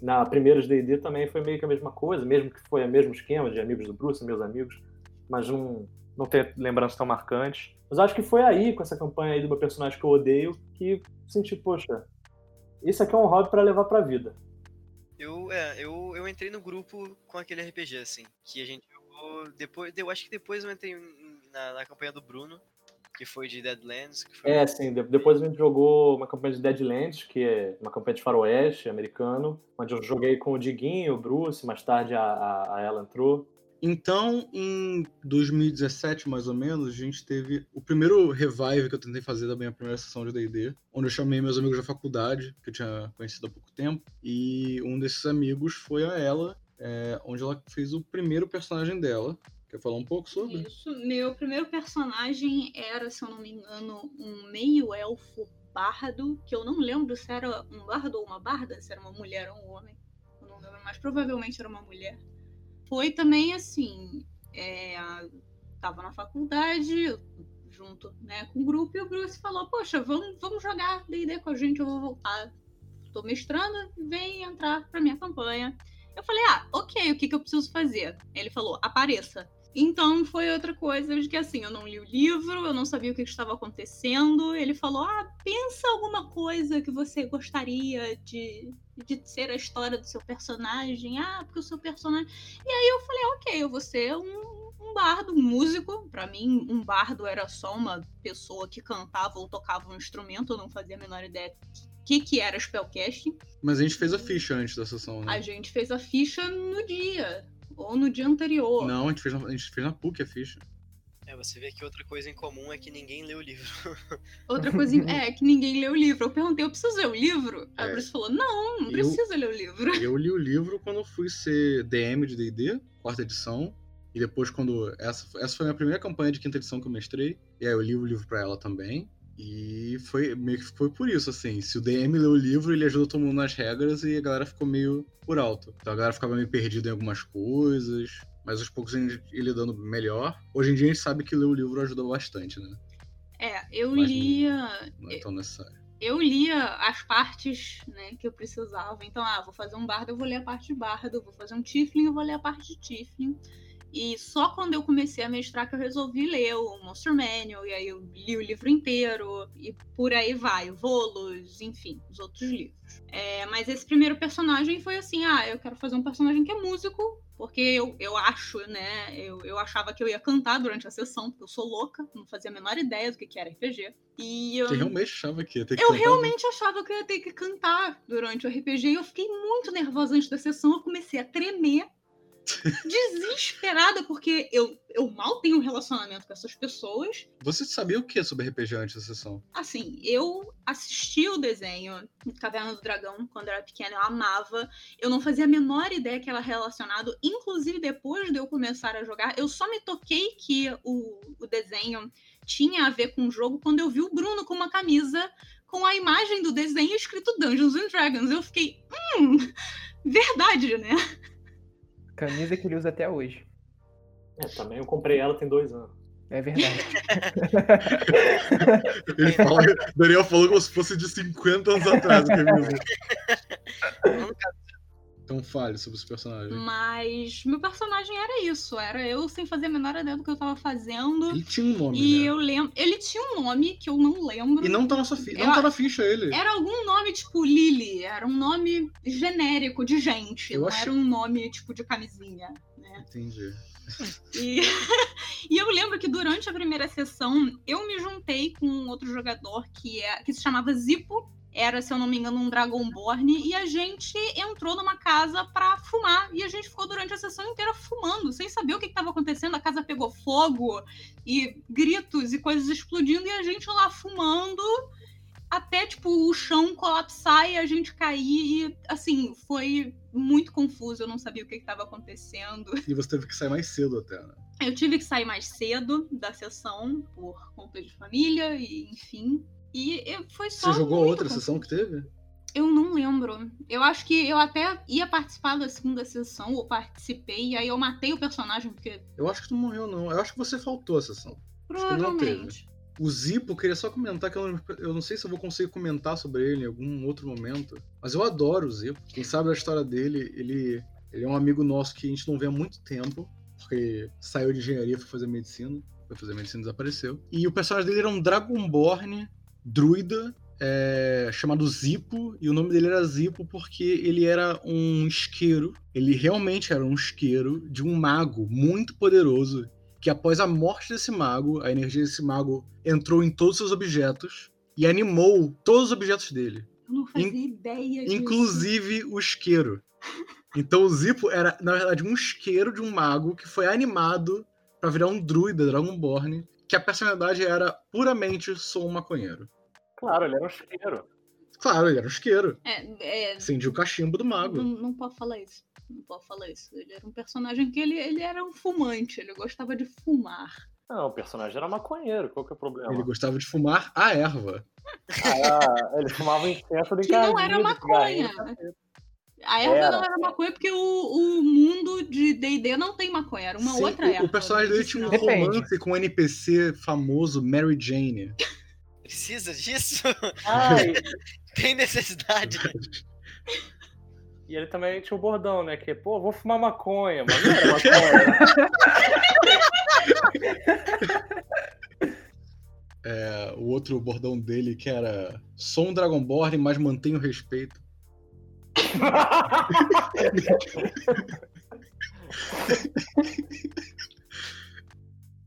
na primeira de D&D também foi meio que a mesma coisa, mesmo que foi o mesmo esquema de amigos do Bruce, meus amigos, mas não, não tem lembranças tão marcantes. Mas acho que foi aí, com essa campanha aí do meu personagem que eu odeio, que senti, poxa, isso aqui é um hobby pra levar pra vida. Eu, é, eu, eu entrei no grupo com aquele RPG, assim, que a gente jogou depois. Eu acho que depois eu entrei na, na campanha do Bruno, que foi de Deadlands. Foi É, sim, de- depois a gente jogou uma campanha de Deadlands, que é uma campanha de faroeste americano, onde eu joguei com o Diguinho, o Bruce, mais tarde a, a, a ela entrou. Então, em 2017, mais ou menos, a gente teve o primeiro revive que eu tentei fazer da minha primeira sessão de D&D, onde eu chamei meus amigos da faculdade, que eu tinha conhecido há pouco tempo, e um desses amigos foi a ela, é, onde ela fez o primeiro personagem dela. Quer falar um pouco sobre? Isso. Meu primeiro personagem era, se eu não me engano, um meio-elfo bardo, que eu não lembro se era um bardo ou uma barda, se era uma mulher ou um homem. Eu não lembro, mas provavelmente era uma mulher. Foi também assim, é, tava na faculdade, junto né, com o grupo, e o Bruce falou, poxa, vamos, vamos jogar D&D com a gente, eu vou voltar. Tô mestrando, vem entrar pra minha campanha. Eu falei, ah, ok, o que, que eu preciso fazer? Ele falou, apareça. Então foi outra coisa de que assim, eu não li o livro, eu não sabia o que estava acontecendo. Ele falou: Ah, pensa alguma coisa que você gostaria de, de ser a história do seu personagem. Ah, porque o seu personagem. E aí eu falei: Ok, eu vou ser um, um bardo, um músico. Para mim, um bardo era só uma pessoa que cantava ou tocava um instrumento, eu não fazia a menor ideia o que, que era spellcasting. Mas a gente fez a ficha antes da sessão, né? A gente fez a ficha no dia. Ou no dia anterior. Não, a gente, fez na, a gente fez na PUC a ficha. É, você vê que outra coisa em comum é que ninguém lê o livro. *laughs* Outra coisa *laughs* é que ninguém lê o livro. Eu perguntei, eu preciso ler o livro? A É. Bruce falou, não, não Eu- precisa ler o livro. Eu li o livro quando eu fui ser DM de D&D, quarta edição. E depois quando... Essa, essa foi a minha primeira campanha de quinta edição que eu mestrei. E aí eu li o livro pra ela também. E foi meio que foi por isso, assim. Se o DM leu o livro, ele ajuda todo mundo nas regras e a galera ficou meio por alto. Então a galera ficava meio perdida em algumas coisas. Mas aos poucos a gente ia lidando melhor. Hoje em dia a gente sabe que ler o livro ajuda bastante, né? É, eu Mas não- lia. Não é tão necessário. Eu lia as partes né, que eu precisava. Então, ah, vou fazer um bardo, eu vou ler a parte de bardo. Vou fazer um tifling, eu vou ler a parte de tifling. E só quando eu comecei a mestrar que eu resolvi ler o Monster Manual, e aí eu li o livro inteiro, e por aí vai, o Volos, enfim, os outros livros. É, mas esse primeiro personagem foi assim: ah, eu quero fazer um personagem que é músico, porque eu, eu acho, né? Eu, eu achava que eu ia cantar durante a sessão, porque eu sou louca, não fazia a menor ideia do que, que era RPG. E eu, Você realmente achava que ia ter que eu cantar, né? realmente achava que eu ia ter que cantar durante o RPG e eu fiquei muito nervosa antes da sessão. Eu comecei a tremer, desesperada, porque eu, eu mal tenho um relacionamento com essas pessoas. Você sabia o que sobre RPG antes da sessão? Assim, eu assisti o desenho Caverna do Dragão quando eu era pequena, eu amava. Eu não fazia a menor ideia que era relacionado. Inclusive, depois de eu começar a jogar, eu só me toquei que o, o desenho tinha a ver com o jogo quando eu vi o Bruno com uma camisa com a imagem do desenho escrito Dungeons and Dragons. Eu fiquei, hum, verdade, né? Camisa que ele usa até hoje. É, também eu comprei ela tem dois anos. É verdade. *laughs* Ele fala, Daniel falou como se fosse de 50 anos atrás. a camisa. *laughs* Então fale sobre esse personagem. Mas meu personagem era isso, era eu sem fazer a menor ideia do que eu tava fazendo. Ele tinha um nome, E né? eu lembro. Ele tinha um nome que eu não lembro. E não tá ficha. Eu- Não tá na ficha ele. Era algum nome tipo Lily, era um nome genérico de gente, Eu não achei- era um nome tipo de camisinha, né? Entendi. E... *laughs* e eu lembro que durante a primeira sessão eu me juntei com um outro jogador que, é... que se chamava Zipo. Era, se eu não me engano, um Dragonborn. E a gente entrou numa casa pra fumar. E a gente ficou durante a sessão inteira fumando, sem saber o que estava acontecendo. A casa pegou fogo e gritos e coisas explodindo. E a gente lá fumando até, tipo, o chão colapsar e a gente cair. E, assim, foi muito confuso. Eu não sabia o que estava acontecendo. E você teve que sair mais cedo até, né? Eu tive que sair mais cedo da sessão por conta de família e enfim. E eu- foi só. Você jogou outra sessão que teve? Eu não lembro. Eu acho que eu até ia participar da segunda sessão, ou participei, e aí eu matei o personagem, porque Eu acho que tu não morreu, não. Eu acho que você faltou a sessão. provavelmente. O Zipo, eu queria só comentar que eu não, eu não sei se eu vou conseguir comentar sobre ele em algum outro momento, mas eu adoro o Zipo. Quem sabe da história dele, ele, ele é um amigo nosso que a gente não vê há muito tempo, porque saiu de engenharia, foi fazer medicina, foi fazer medicina e desapareceu. E o personagem dele era um Dragonborn, druida, é, chamado Zipo, e o nome dele era Zipo porque ele era um isqueiro, ele realmente era um isqueiro de um mago muito poderoso que após a morte desse mago, a energia desse mago entrou em todos os seus objetos e animou todos os objetos dele, Eu não fazia ideia disso. inclusive o isqueiro. Então o Zipo era, na verdade, um isqueiro de um mago que foi animado pra virar um druida Dragonborn, que a personalidade era puramente sou um maconheiro. Claro, ele era um chiqueiro. Claro, ele era um isqueiro. É, é, o cachimbo do mago. não, não pode falar isso. Não pode falar isso. Ele era um personagem que ele, ele era um fumante, ele gostava de fumar. Não, o personagem era maconheiro, qual que é o problema? Ele gostava de fumar a erva. Ah, ele fumava incenso de Que não era de maconha. A erva Era. não era maconha porque o, o mundo de D&D não tem maconha, era uma Sim, outra o, erva. o personagem dele tinha um Depende. romance com um NPC famoso, Mary Jane. Precisa disso? Ai, *laughs* Tem necessidade? e ele também tinha o bordão, né? Que, pô, vou fumar maconha, mas não era maconha. *laughs* É, o outro bordão dele que era sou um Dragonborn, mas mantenho respeito. *laughs*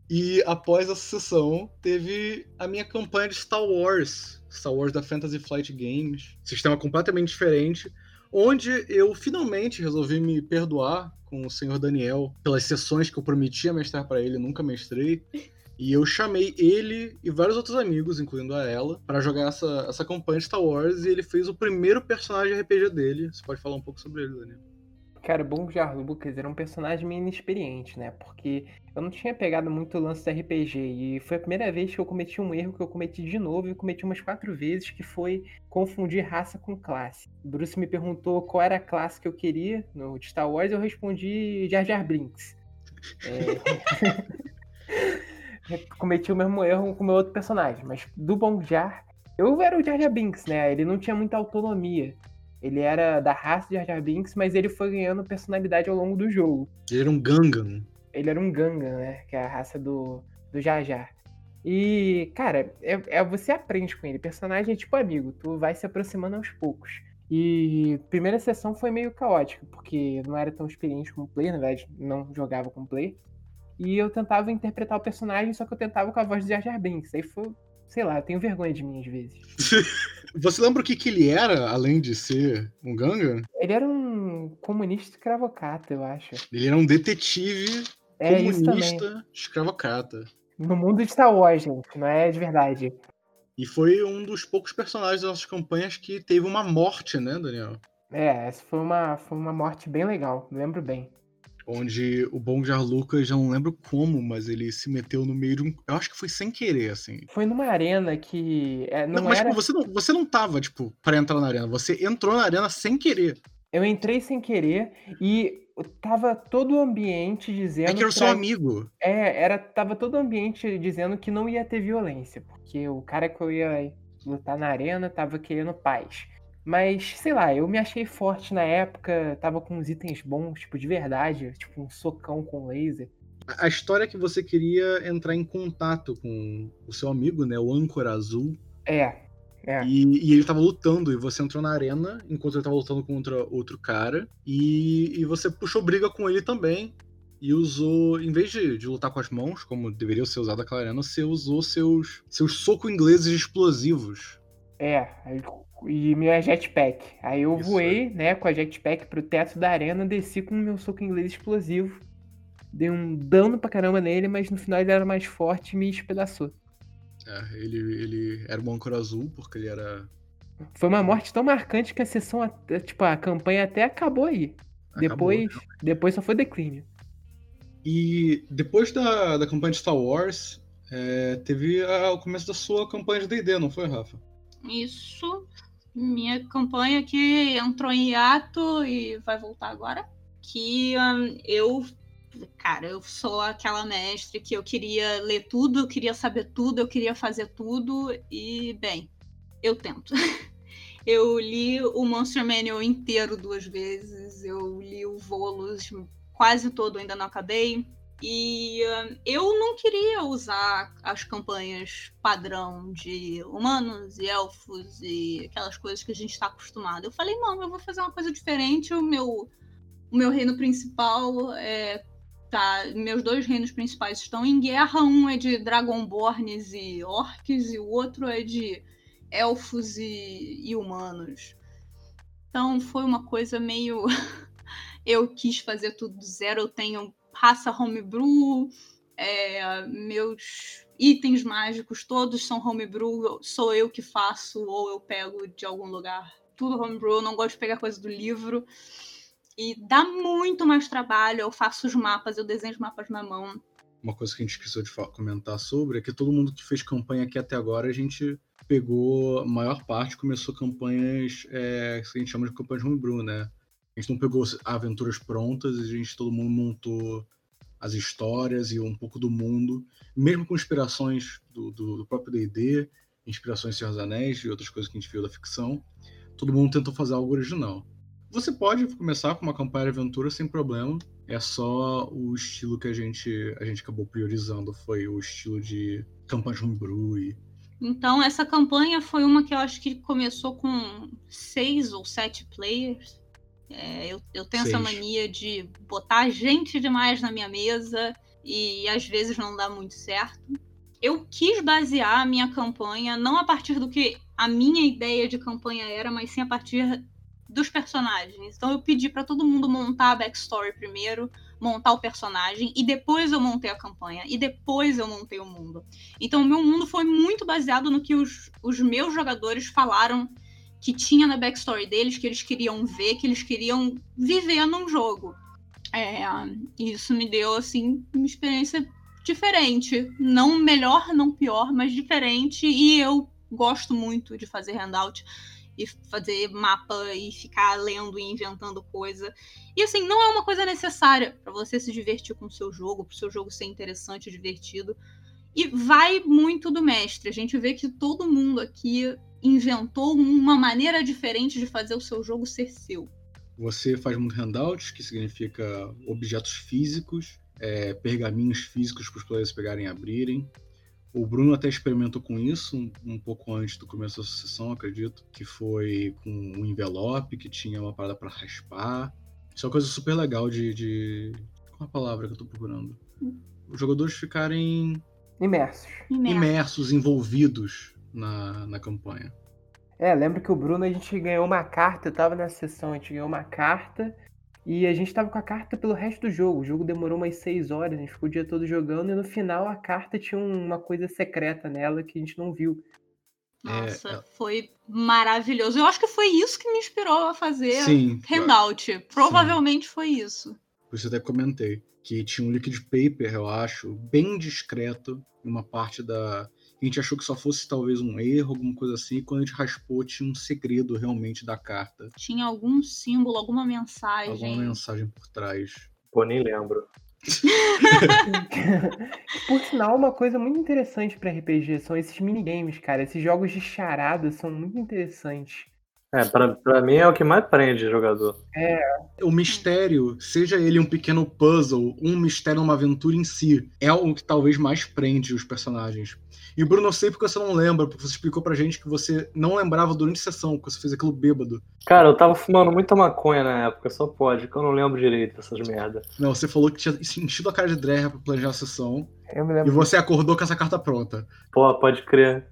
E após essa sessão, teve a minha campanha de Star Wars, Star Wars da Fantasy Flight Games, sistema completamente diferente, onde eu finalmente resolvi me perdoar com o senhor Daniel pelas sessões que eu prometia mestrar para ele, nunca mestrei. E eu chamei ele e vários outros amigos, incluindo a ela, para jogar essa, essa campanha de Star Wars e ele fez o primeiro personagem RPG dele. Você pode falar um pouco sobre ele, Daniel? Cara, o Bom Jar Lucas era um personagem meio inexperiente, né? Porque eu não tinha pegado muito o lance do RPG. E foi a primeira vez que eu cometi um erro que eu cometi de novo e cometi umas quatro vezes, que foi confundir raça com classe. O Bruce me perguntou qual era a classe que eu queria no de Star Wars e eu respondi Jar Jar Brinks. É... *laughs* *laughs* cometi o mesmo erro com o meu outro personagem, mas do Bom Jar, eu era o Jar Jar Binks, né? Ele não tinha muita autonomia. Ele era da raça de Jar Jar Binks, mas ele foi ganhando personalidade ao longo do jogo. Ele era um Gangan. ele era um Gangan, né? Que é a raça do, do Jar Jar. E, cara, é, é, você aprende com ele. Personagem é tipo amigo, tu vai se aproximando aos poucos. E primeira sessão foi meio caótica, porque não era tão experiente como player, na verdade, não jogava com player. E eu tentava interpretar o personagem, só que eu tentava com a voz de Jar Jar Binks. Aí foi, sei lá, eu tenho vergonha de mim às vezes. *laughs* Você lembra o que, que ele era, além de ser um ganga? Ele era um comunista escravocata, eu acho. Ele era um detetive É, comunista escravocata. No mundo de Star Wars, gente, não é de verdade. E foi um dos poucos personagens das nossas campanhas que teve uma morte, né, Daniel? É, essa foi uma, foi uma morte bem legal, lembro bem. Onde o Bom Jar Lucas, já não lembro como, mas ele se meteu no meio de um. Eu acho que foi sem querer, assim. Foi numa arena que. é, não, Não, mas era. tipo, você, não, você não tava, tipo, pra entrar na arena. Você entrou na arena sem querer. Eu entrei sem querer e tava todo o ambiente dizendo. É que era pra- seu amigo. É, era, tava todo o ambiente dizendo que não ia ter violência, porque o cara que eu ia lutar na arena tava querendo paz. Mas, sei lá, eu me achei forte na época, tava com uns itens bons, tipo, de verdade, tipo um socão com laser. A história é que você queria entrar em contato com o seu amigo, né? O âncora azul. É, é. E, e ele tava lutando, e você entrou na arena enquanto ele tava lutando contra outro cara. E, e você puxou briga com ele também. E usou, em vez de, de lutar com as mãos, como deveria ser usado naquela arena, você usou seus, seus soco ingleses explosivos. É, aí- e minha jetpack. Aí eu Isso voei, né, com a jetpack pro teto da arena, desci com o meu soco inglês explosivo. Dei um dano pra caramba nele, mas no final ele era mais forte e me espedaçou. É, ele, ele era um âncora azul, porque ele era. Foi uma morte tão marcante que a sessão, até- tipo, a campanha até acabou aí. acabou. Depois, depois só foi declínio. E depois da, da campanha de Star Wars, é, teve a- o começo da sua campanha de DD, não foi, Rafa? Isso. Minha campanha que entrou em hiato e vai voltar agora. Que hum, eu. Cara, eu sou aquela mestre que eu queria ler tudo, eu queria saber tudo, eu queria fazer tudo. E, bem, eu tento. *laughs* Eu li o Monster Manual inteiro duas vezes. Eu li o Volos quase todo, ainda não acabei. E hum, eu não queria usar as campanhas padrão de humanos e elfos e aquelas coisas que a gente está acostumado. Eu falei, não, eu vou fazer uma coisa diferente. O meu, o meu reino principal é. Tá, meus dois reinos principais estão em guerra. Um é de Dragonborns e orcs, e o outro é de elfos e, e humanos. Então foi uma coisa meio. *laughs* eu quis fazer tudo do zero. Eu tenho raça homebrew, é, meus itens mágicos todos são homebrew, sou eu que faço ou eu pego de algum lugar. Tudo homebrew, não gosto de pegar coisa do livro. E dá muito mais trabalho. Eu faço os mapas, eu desenho os mapas na mão. Uma coisa que a gente esqueceu de comentar sobre é que todo mundo que fez campanha aqui até agora, a gente pegou, a maior parte começou campanhas é, que a gente chama de campanhas homebrew, né? A gente não pegou aventuras prontas, a gente, todo mundo montou as histórias e um pouco do mundo, mesmo com inspirações do, do, do próprio D&D, inspirações de Senhor dos Anéis e outras coisas que a gente viu da ficção, todo mundo tentou fazer algo original. Você pode começar com uma campanha de aventura sem problema, é só o estilo que a gente, a gente acabou priorizando, foi o estilo de campanha de homebrew e Então, essa campanha foi uma que eu acho que começou com seis ou sete players. É, eu, eu tenho essa Seis. mania de botar gente demais na minha mesa e às vezes não dá muito certo. Eu quis basear a minha campanha não a partir do que a minha ideia de campanha era, mas sim a partir dos personagens. Então eu pedi para todo mundo montar a backstory primeiro, montar o personagem e depois eu montei a campanha e depois eu montei o mundo. Então, o meu mundo foi muito baseado no que os, os meus jogadores falaram que tinha na backstory deles, que eles queriam ver, que eles queriam viver num jogo. É, isso me deu, assim, uma experiência diferente. Não melhor, não pior, mas diferente. E eu gosto muito de fazer handout e fazer mapa e ficar lendo e inventando coisa. E assim, não é uma coisa necessária para você se divertir com o seu jogo, para o seu jogo ser interessante, divertido. E vai muito do mestre. A gente vê que todo mundo aqui inventou uma maneira diferente de fazer o seu jogo ser seu. Você faz muito handouts, que significa objetos físicos, é, pergaminhos físicos para os players pegarem e abrirem. O Bruno até experimentou com isso um, um, pouco antes do começo da sessão, acredito, que foi com um envelope que tinha uma parada para raspar. Isso é uma coisa super legal de, de... Qual a palavra que eu tô procurando? Os jogadores ficarem imersos, imersos envolvidos na, na campanha. É, lembro que o Bruno a gente ganhou uma carta, eu tava nessa sessão, a gente ganhou uma carta e a gente tava com a carta pelo resto do jogo. O jogo demorou umas seis horas, a gente ficou o dia todo jogando e no final a carta tinha uma coisa secreta nela que a gente não viu. Nossa, é, foi maravilhoso. Eu acho que foi isso que me inspirou a fazer sim, Handout. Provavelmente sim. foi isso. Por isso eu até comentei que tinha um liquid paper, eu acho, bem discreto, em uma parte da, a gente achou que só fosse talvez um erro, alguma coisa assim, e quando a gente raspou tinha um segredo realmente da carta. Tinha algum símbolo, alguma mensagem. Alguma mensagem por trás. Pô, nem lembro. *laughs* por sinal, uma coisa muito interessante para RPG são esses minigames, cara. Esses jogos de charada são muito interessantes. É, pra, pra mim é o que mais prende jogador. É. O mistério, seja ele um pequeno puzzle, um mistério, uma aventura em si, é o que talvez mais prende os personagens. E Bruno, eu sei porque você não lembra, porque você explicou pra gente que você não lembrava durante a sessão, que você fez aquilo bêbado. Cara, eu tava fumando muita maconha na época, só pode, que eu não lembro direito dessas merda. Não, você falou que tinha sentido a cara de Dreher pra planejar a sessão. Eu me lembro. E você acordou com essa carta pronta. Pô, pode crer.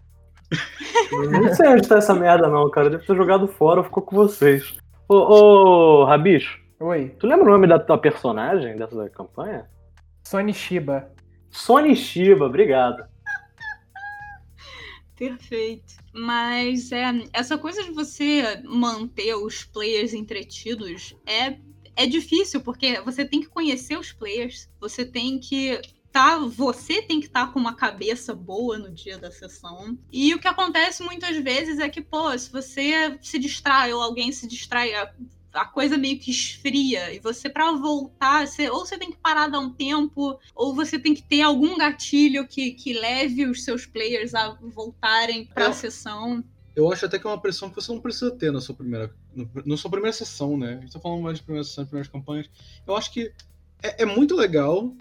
Não sei onde tá essa merda, não, cara. Deve ter jogado fora ou ficou com vocês. Ô, ô, Rabicho. Oi. Tu lembra o nome da tua personagem dessa campanha? Sony Shiba. Sony Shiba, obrigado. Perfeito. Mas é, essa coisa de você manter os players entretidos é, é difícil, porque você tem que conhecer os players, você tem que tá, você tem que estar tá com uma cabeça boa no dia da sessão. E o que acontece muitas vezes é que, pô, se você se distrai ou alguém se distrai, a coisa meio que esfria. E você, para voltar, você, ou você tem que parar dar um tempo, ou você tem que ter algum gatilho que, que leve os seus players a voltarem para a sessão. Eu acho até que é uma pressão que você não precisa ter na sua primeira, na sua primeira sessão, né? A gente tá falando mais de primeira sessão, de primeiras campanhas. Eu acho que é, é muito legal,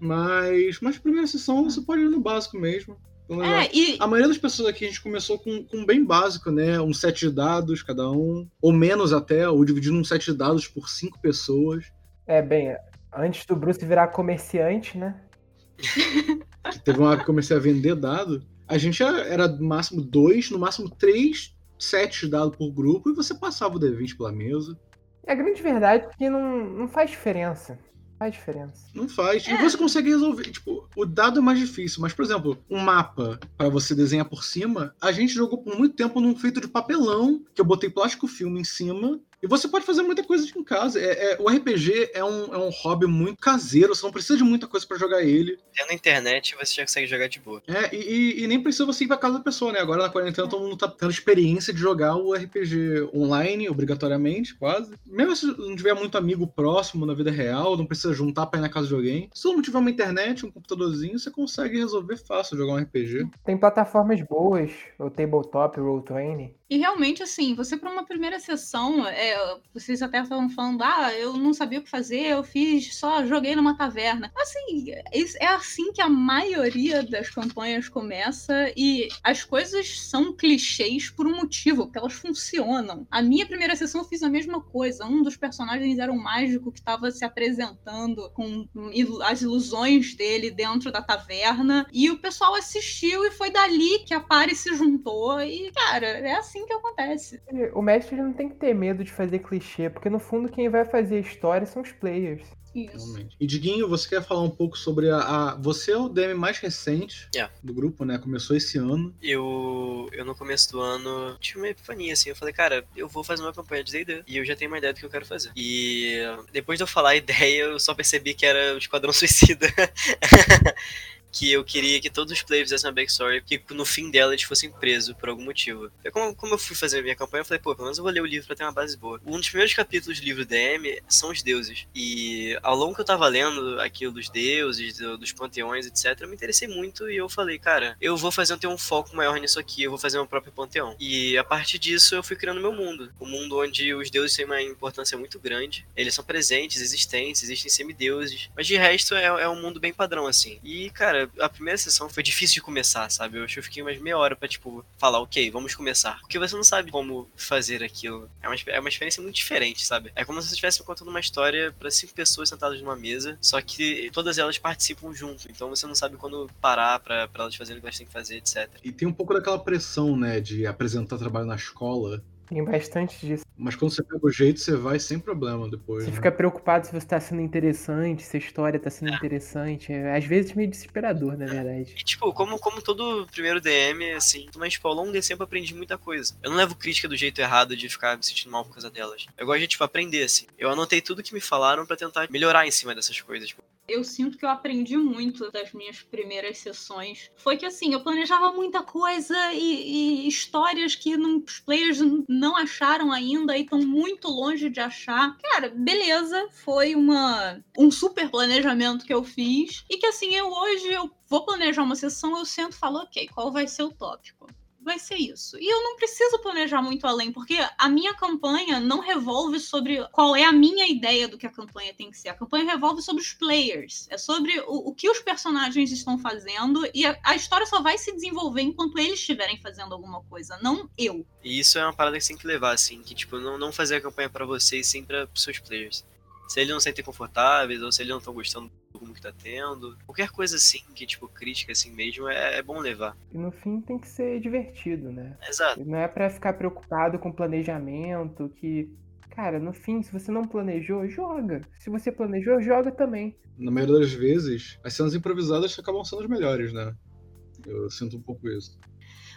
mas, mas primeira sessão você pode ir no básico mesmo. Então, é, e... A maioria das pessoas aqui a gente começou com, com bem básico, né? Um set de dados cada um, ou menos até, ou dividindo um set de dados por cinco pessoas. É, bem, antes do Bruce virar comerciante, né? Teve uma hora que comecei a vender dado. A gente era no máximo dois, no máximo três sets de dado por grupo, e você passava o D20 pela mesa. E a grande verdade é que não, não faz diferença faz diferença. Não faz. É. E você consegue resolver. Tipo, o dado é mais difícil, mas, por exemplo, um mapa para você desenhar por cima, a gente jogou por muito tempo num feito de papelão, que eu botei plástico filme em cima e você pode fazer muita coisa em casa. É, é, o RPG é um, é um hobby muito caseiro, você não precisa de muita coisa para jogar ele. Tendo internet, você já consegue jogar de boa. É, e, e, nem precisa você ir pra casa da pessoa, né? Agora na quarentena todo mundo tá tendo experiência de jogar o RPG online, obrigatoriamente, quase. Mesmo se não tiver muito amigo próximo na vida real, não precisa juntar pra ir na casa de alguém. Se não tiver uma internet, um computadorzinho, você consegue resolver fácil jogar um RPG. Tem plataformas boas, o Tabletop, o Roll20. E realmente, assim, você para uma primeira sessão, é, vocês até estavam falando, ah, eu não sabia o que fazer, eu fiz, só joguei numa taverna. Assim, é assim que a maioria das campanhas começa e as coisas são clichês por um motivo, porque elas funcionam. A minha primeira sessão eu fiz a mesma coisa. Um dos personagens era um mágico que estava se apresentando com as ilusões dele dentro da taverna e o pessoal assistiu e foi dali que a Pari se juntou e, cara, é assim que acontece. O mestre não tem que ter medo de fazer clichê, porque no fundo quem vai fazer a história são os players. Isso. E Diguinho, você quer falar um pouco sobre a. a... Você é o DM mais recente yeah. do grupo, né? Começou esse ano. Eu, eu no começo do ano tive uma epifania, assim. Eu falei, cara, eu vou fazer uma campanha de DD. E eu já tenho uma ideia do que eu quero fazer. E depois de eu falar a *laughs* ideia, eu só percebi que era o Esquadrão Suicida. *laughs* que eu queria que todos os players fizessem uma backstory, que no fim dela eles fossem presos por algum motivo. Eu, como, como eu fui fazer a minha campanha, eu falei, pô, pelo menos eu vou ler o livro pra ter uma base boa. Um dos primeiros capítulos do livro DM são os deuses. E ao longo que eu tava lendo aquilo dos deuses, do, dos panteões, etc., eu me interessei muito e eu falei, cara, eu vou fazer ter um foco maior nisso aqui, eu vou fazer meu próprio panteão. E a partir disso eu fui criando meu mundo. Um mundo onde os deuses têm uma importância muito grande. Eles são presentes, existentes, existem semideuses. Mas de resto é, é um mundo bem padrão, assim. E, cara, a primeira sessão foi difícil de começar, sabe? Eu acho que eu fiquei umas meia hora pra, tipo, falar, ok, vamos começar. Porque você não sabe como fazer aquilo. É uma, é uma experiência muito diferente, sabe? É como se você estivesse contando uma história para cinco pessoas sentadas numa mesa, só que todas elas participam junto. Então você não sabe quando parar pra, pra elas fazerem o que elas têm que fazer, etc. E tem um pouco daquela pressão, né, de apresentar trabalho na escola. Tem bastante disso. Mas quando você pega o jeito, você vai sem problema depois. Você né? fica preocupado se você tá sendo interessante, se a história tá sendo interessante. É, às vezes meio desesperador, na verdade. E, tipo, como, como todo primeiro DM, assim, mas, tipo, ao longo desse tempo eu aprendi muita coisa. Eu não levo crítica do jeito errado de ficar me sentindo mal por causa delas. Eu gosto de, tipo, aprender, assim. Eu anotei tudo que me falaram pra tentar melhorar em cima dessas coisas. Tipo, eu sinto que eu aprendi muito das minhas primeiras sessões. Foi que assim, eu planejava muita coisa e, e histórias que não, os players não acharam ainda e estão muito longe de achar. Cara, beleza, foi uma um super planejamento que eu fiz. E que assim, eu hoje eu vou planejar uma sessão, eu sento e falo, ok, qual vai ser o tópico? Vai ser isso. E eu não preciso planejar muito além, porque a minha campanha não revolve sobre qual é a minha ideia do que a campanha tem que ser. A campanha revolve sobre os players. É sobre o, o que os personagens estão fazendo e a, a, história só vai se desenvolver enquanto eles estiverem fazendo alguma coisa, não eu. E isso é uma parada que você tem que levar, assim, que tipo, não, não fazer a campanha para você e sim para seus players. Se eles não se sentem confortáveis ou se eles não estão gostando como que tá tendo. Qualquer coisa assim, que tipo, crítica assim mesmo, é, é bom levar. E no fim tem que ser divertido, né? Exato. Não é para ficar preocupado com planejamento, que. Cara, no fim, se você não planejou, joga. Se você planejou, joga também. Na maioria das vezes, as cenas improvisadas acabam sendo as melhores, né? Eu sinto um pouco isso.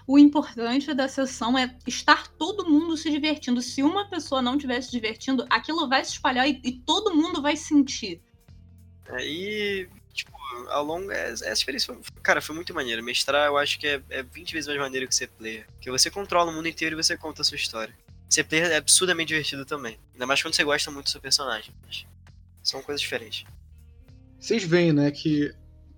O importante da sessão é estar todo mundo se divertindo. Se uma pessoa não estiver se divertindo, aquilo vai se espalhar e, e todo mundo vai sentir. Aí, tipo, ao longo. É, essa experiência, foi, cara, foi muito maneiro. Mestrar, eu acho que é, é 20 vezes mais maneiro que ser player. Porque você controla o mundo inteiro e você conta a sua história. Ser player é absurdamente divertido também. Ainda mais quando você gosta muito do seu personagem. Mas são coisas diferentes. Vocês veem, né, que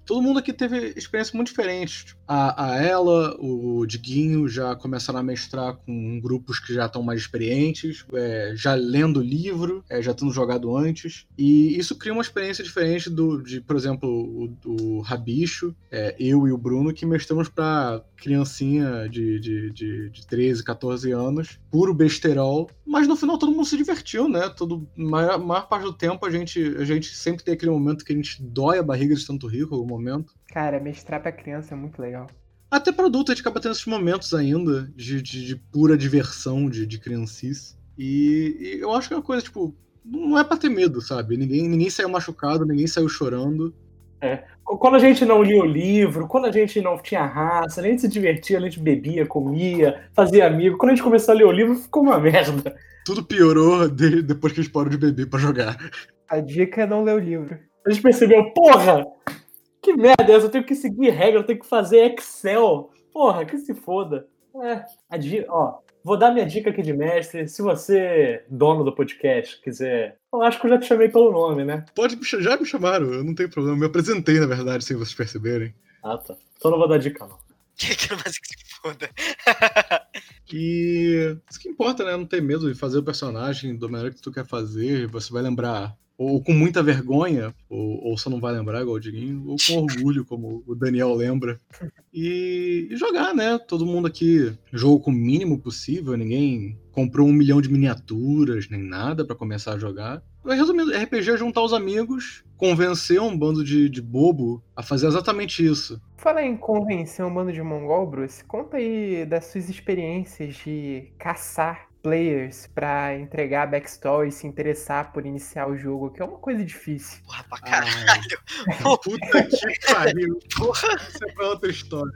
todo mundo aqui teve experiências muito diferentes. A, a ela, o Diguinho já começaram a mestrar com grupos que já estão mais experientes, é, já lendo livro, é, já tendo jogado antes. E isso cria uma experiência diferente do, de, por exemplo, o, o Rabicho, é, eu e o Bruno, que mestramos para criancinha de, de, de, de 13, 14 anos, puro besterol. Mas no final todo mundo se divertiu, né? Todo, maior, maior parte do tempo a gente, a gente sempre tem aquele momento que a gente dói a barriga de tanto algum momento. Cara, mestrar pra criança é muito legal. Até para adulto, a gente acaba tendo esses momentos ainda de, de, de pura diversão, de, de criancice. E, e, eu acho que é uma coisa, tipo, não é pra ter medo, sabe? Ninguém, ninguém saiu machucado, ninguém saiu chorando. É. Quando a gente não lia o livro, quando a gente não tinha raça, a gente se divertia, a gente bebia, comia, fazia amigo. Quando a gente começou a ler o livro, ficou uma merda. Tudo piorou de, depois que a gente parou de beber para jogar. A dica é não ler o livro. A gente percebeu, porra, que merda é? Eu tenho que seguir regra, eu tenho que fazer Excel. Porra, que se foda. É, a dica, ó, vou dar minha dica aqui de mestre. Se você, dono do podcast, quiser. Eu acho que eu já te chamei pelo nome, né? Pode, já me chamaram, eu não tenho problema. Eu me apresentei, na verdade, sem vocês perceberem. Ah, tá. Então não vou dar dica, não. *laughs* Que que mais que se foda? *laughs* e isso que importa, né? Não ter medo de fazer o personagem da maneira que tu quer fazer. Você vai lembrar ou com muita vergonha, ou, ou você não vai lembrar, igual o Diguinho, ou com orgulho, como o Daniel lembra. E, e, jogar, né? Todo mundo aqui jogou com o mínimo possível, ninguém comprou um milhão de miniaturas, nem nada para começar a jogar. Mas, resumindo, RPG é juntar os amigos, convencer um bando de, de bobo a fazer exatamente isso. Fala em convencer um bando de mongol, Bruce, conta aí das suas experiências de caçar players para entregar a backstory e se interessar por iniciar o jogo, que é uma coisa difícil. Porra, pra caralho. Ah, puta que pariu. Porra. Isso é pra outra história.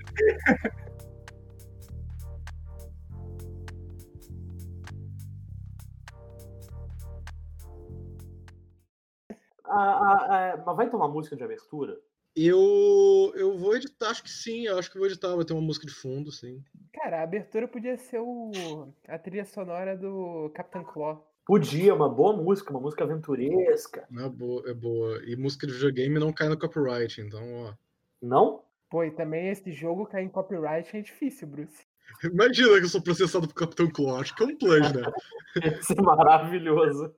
Ah, ah, mas vai tomar música de abertura? Eu, eu vou editar, acho que sim, eu acho que vou editar, vai ter uma música de fundo, sim. Cara, a abertura podia ser o... a trilha sonora do Capitão Claw. Podia, uma boa música, uma música aventuresca. É boa, é boa. E música de videogame não cai no copyright, então, ó. Não? Pô, e também esse jogo cair em copyright é difícil, Bruce. Imagina que eu sou processado por Capitão Claw, acho que é um plus, né? *laughs* Isso é maravilhoso.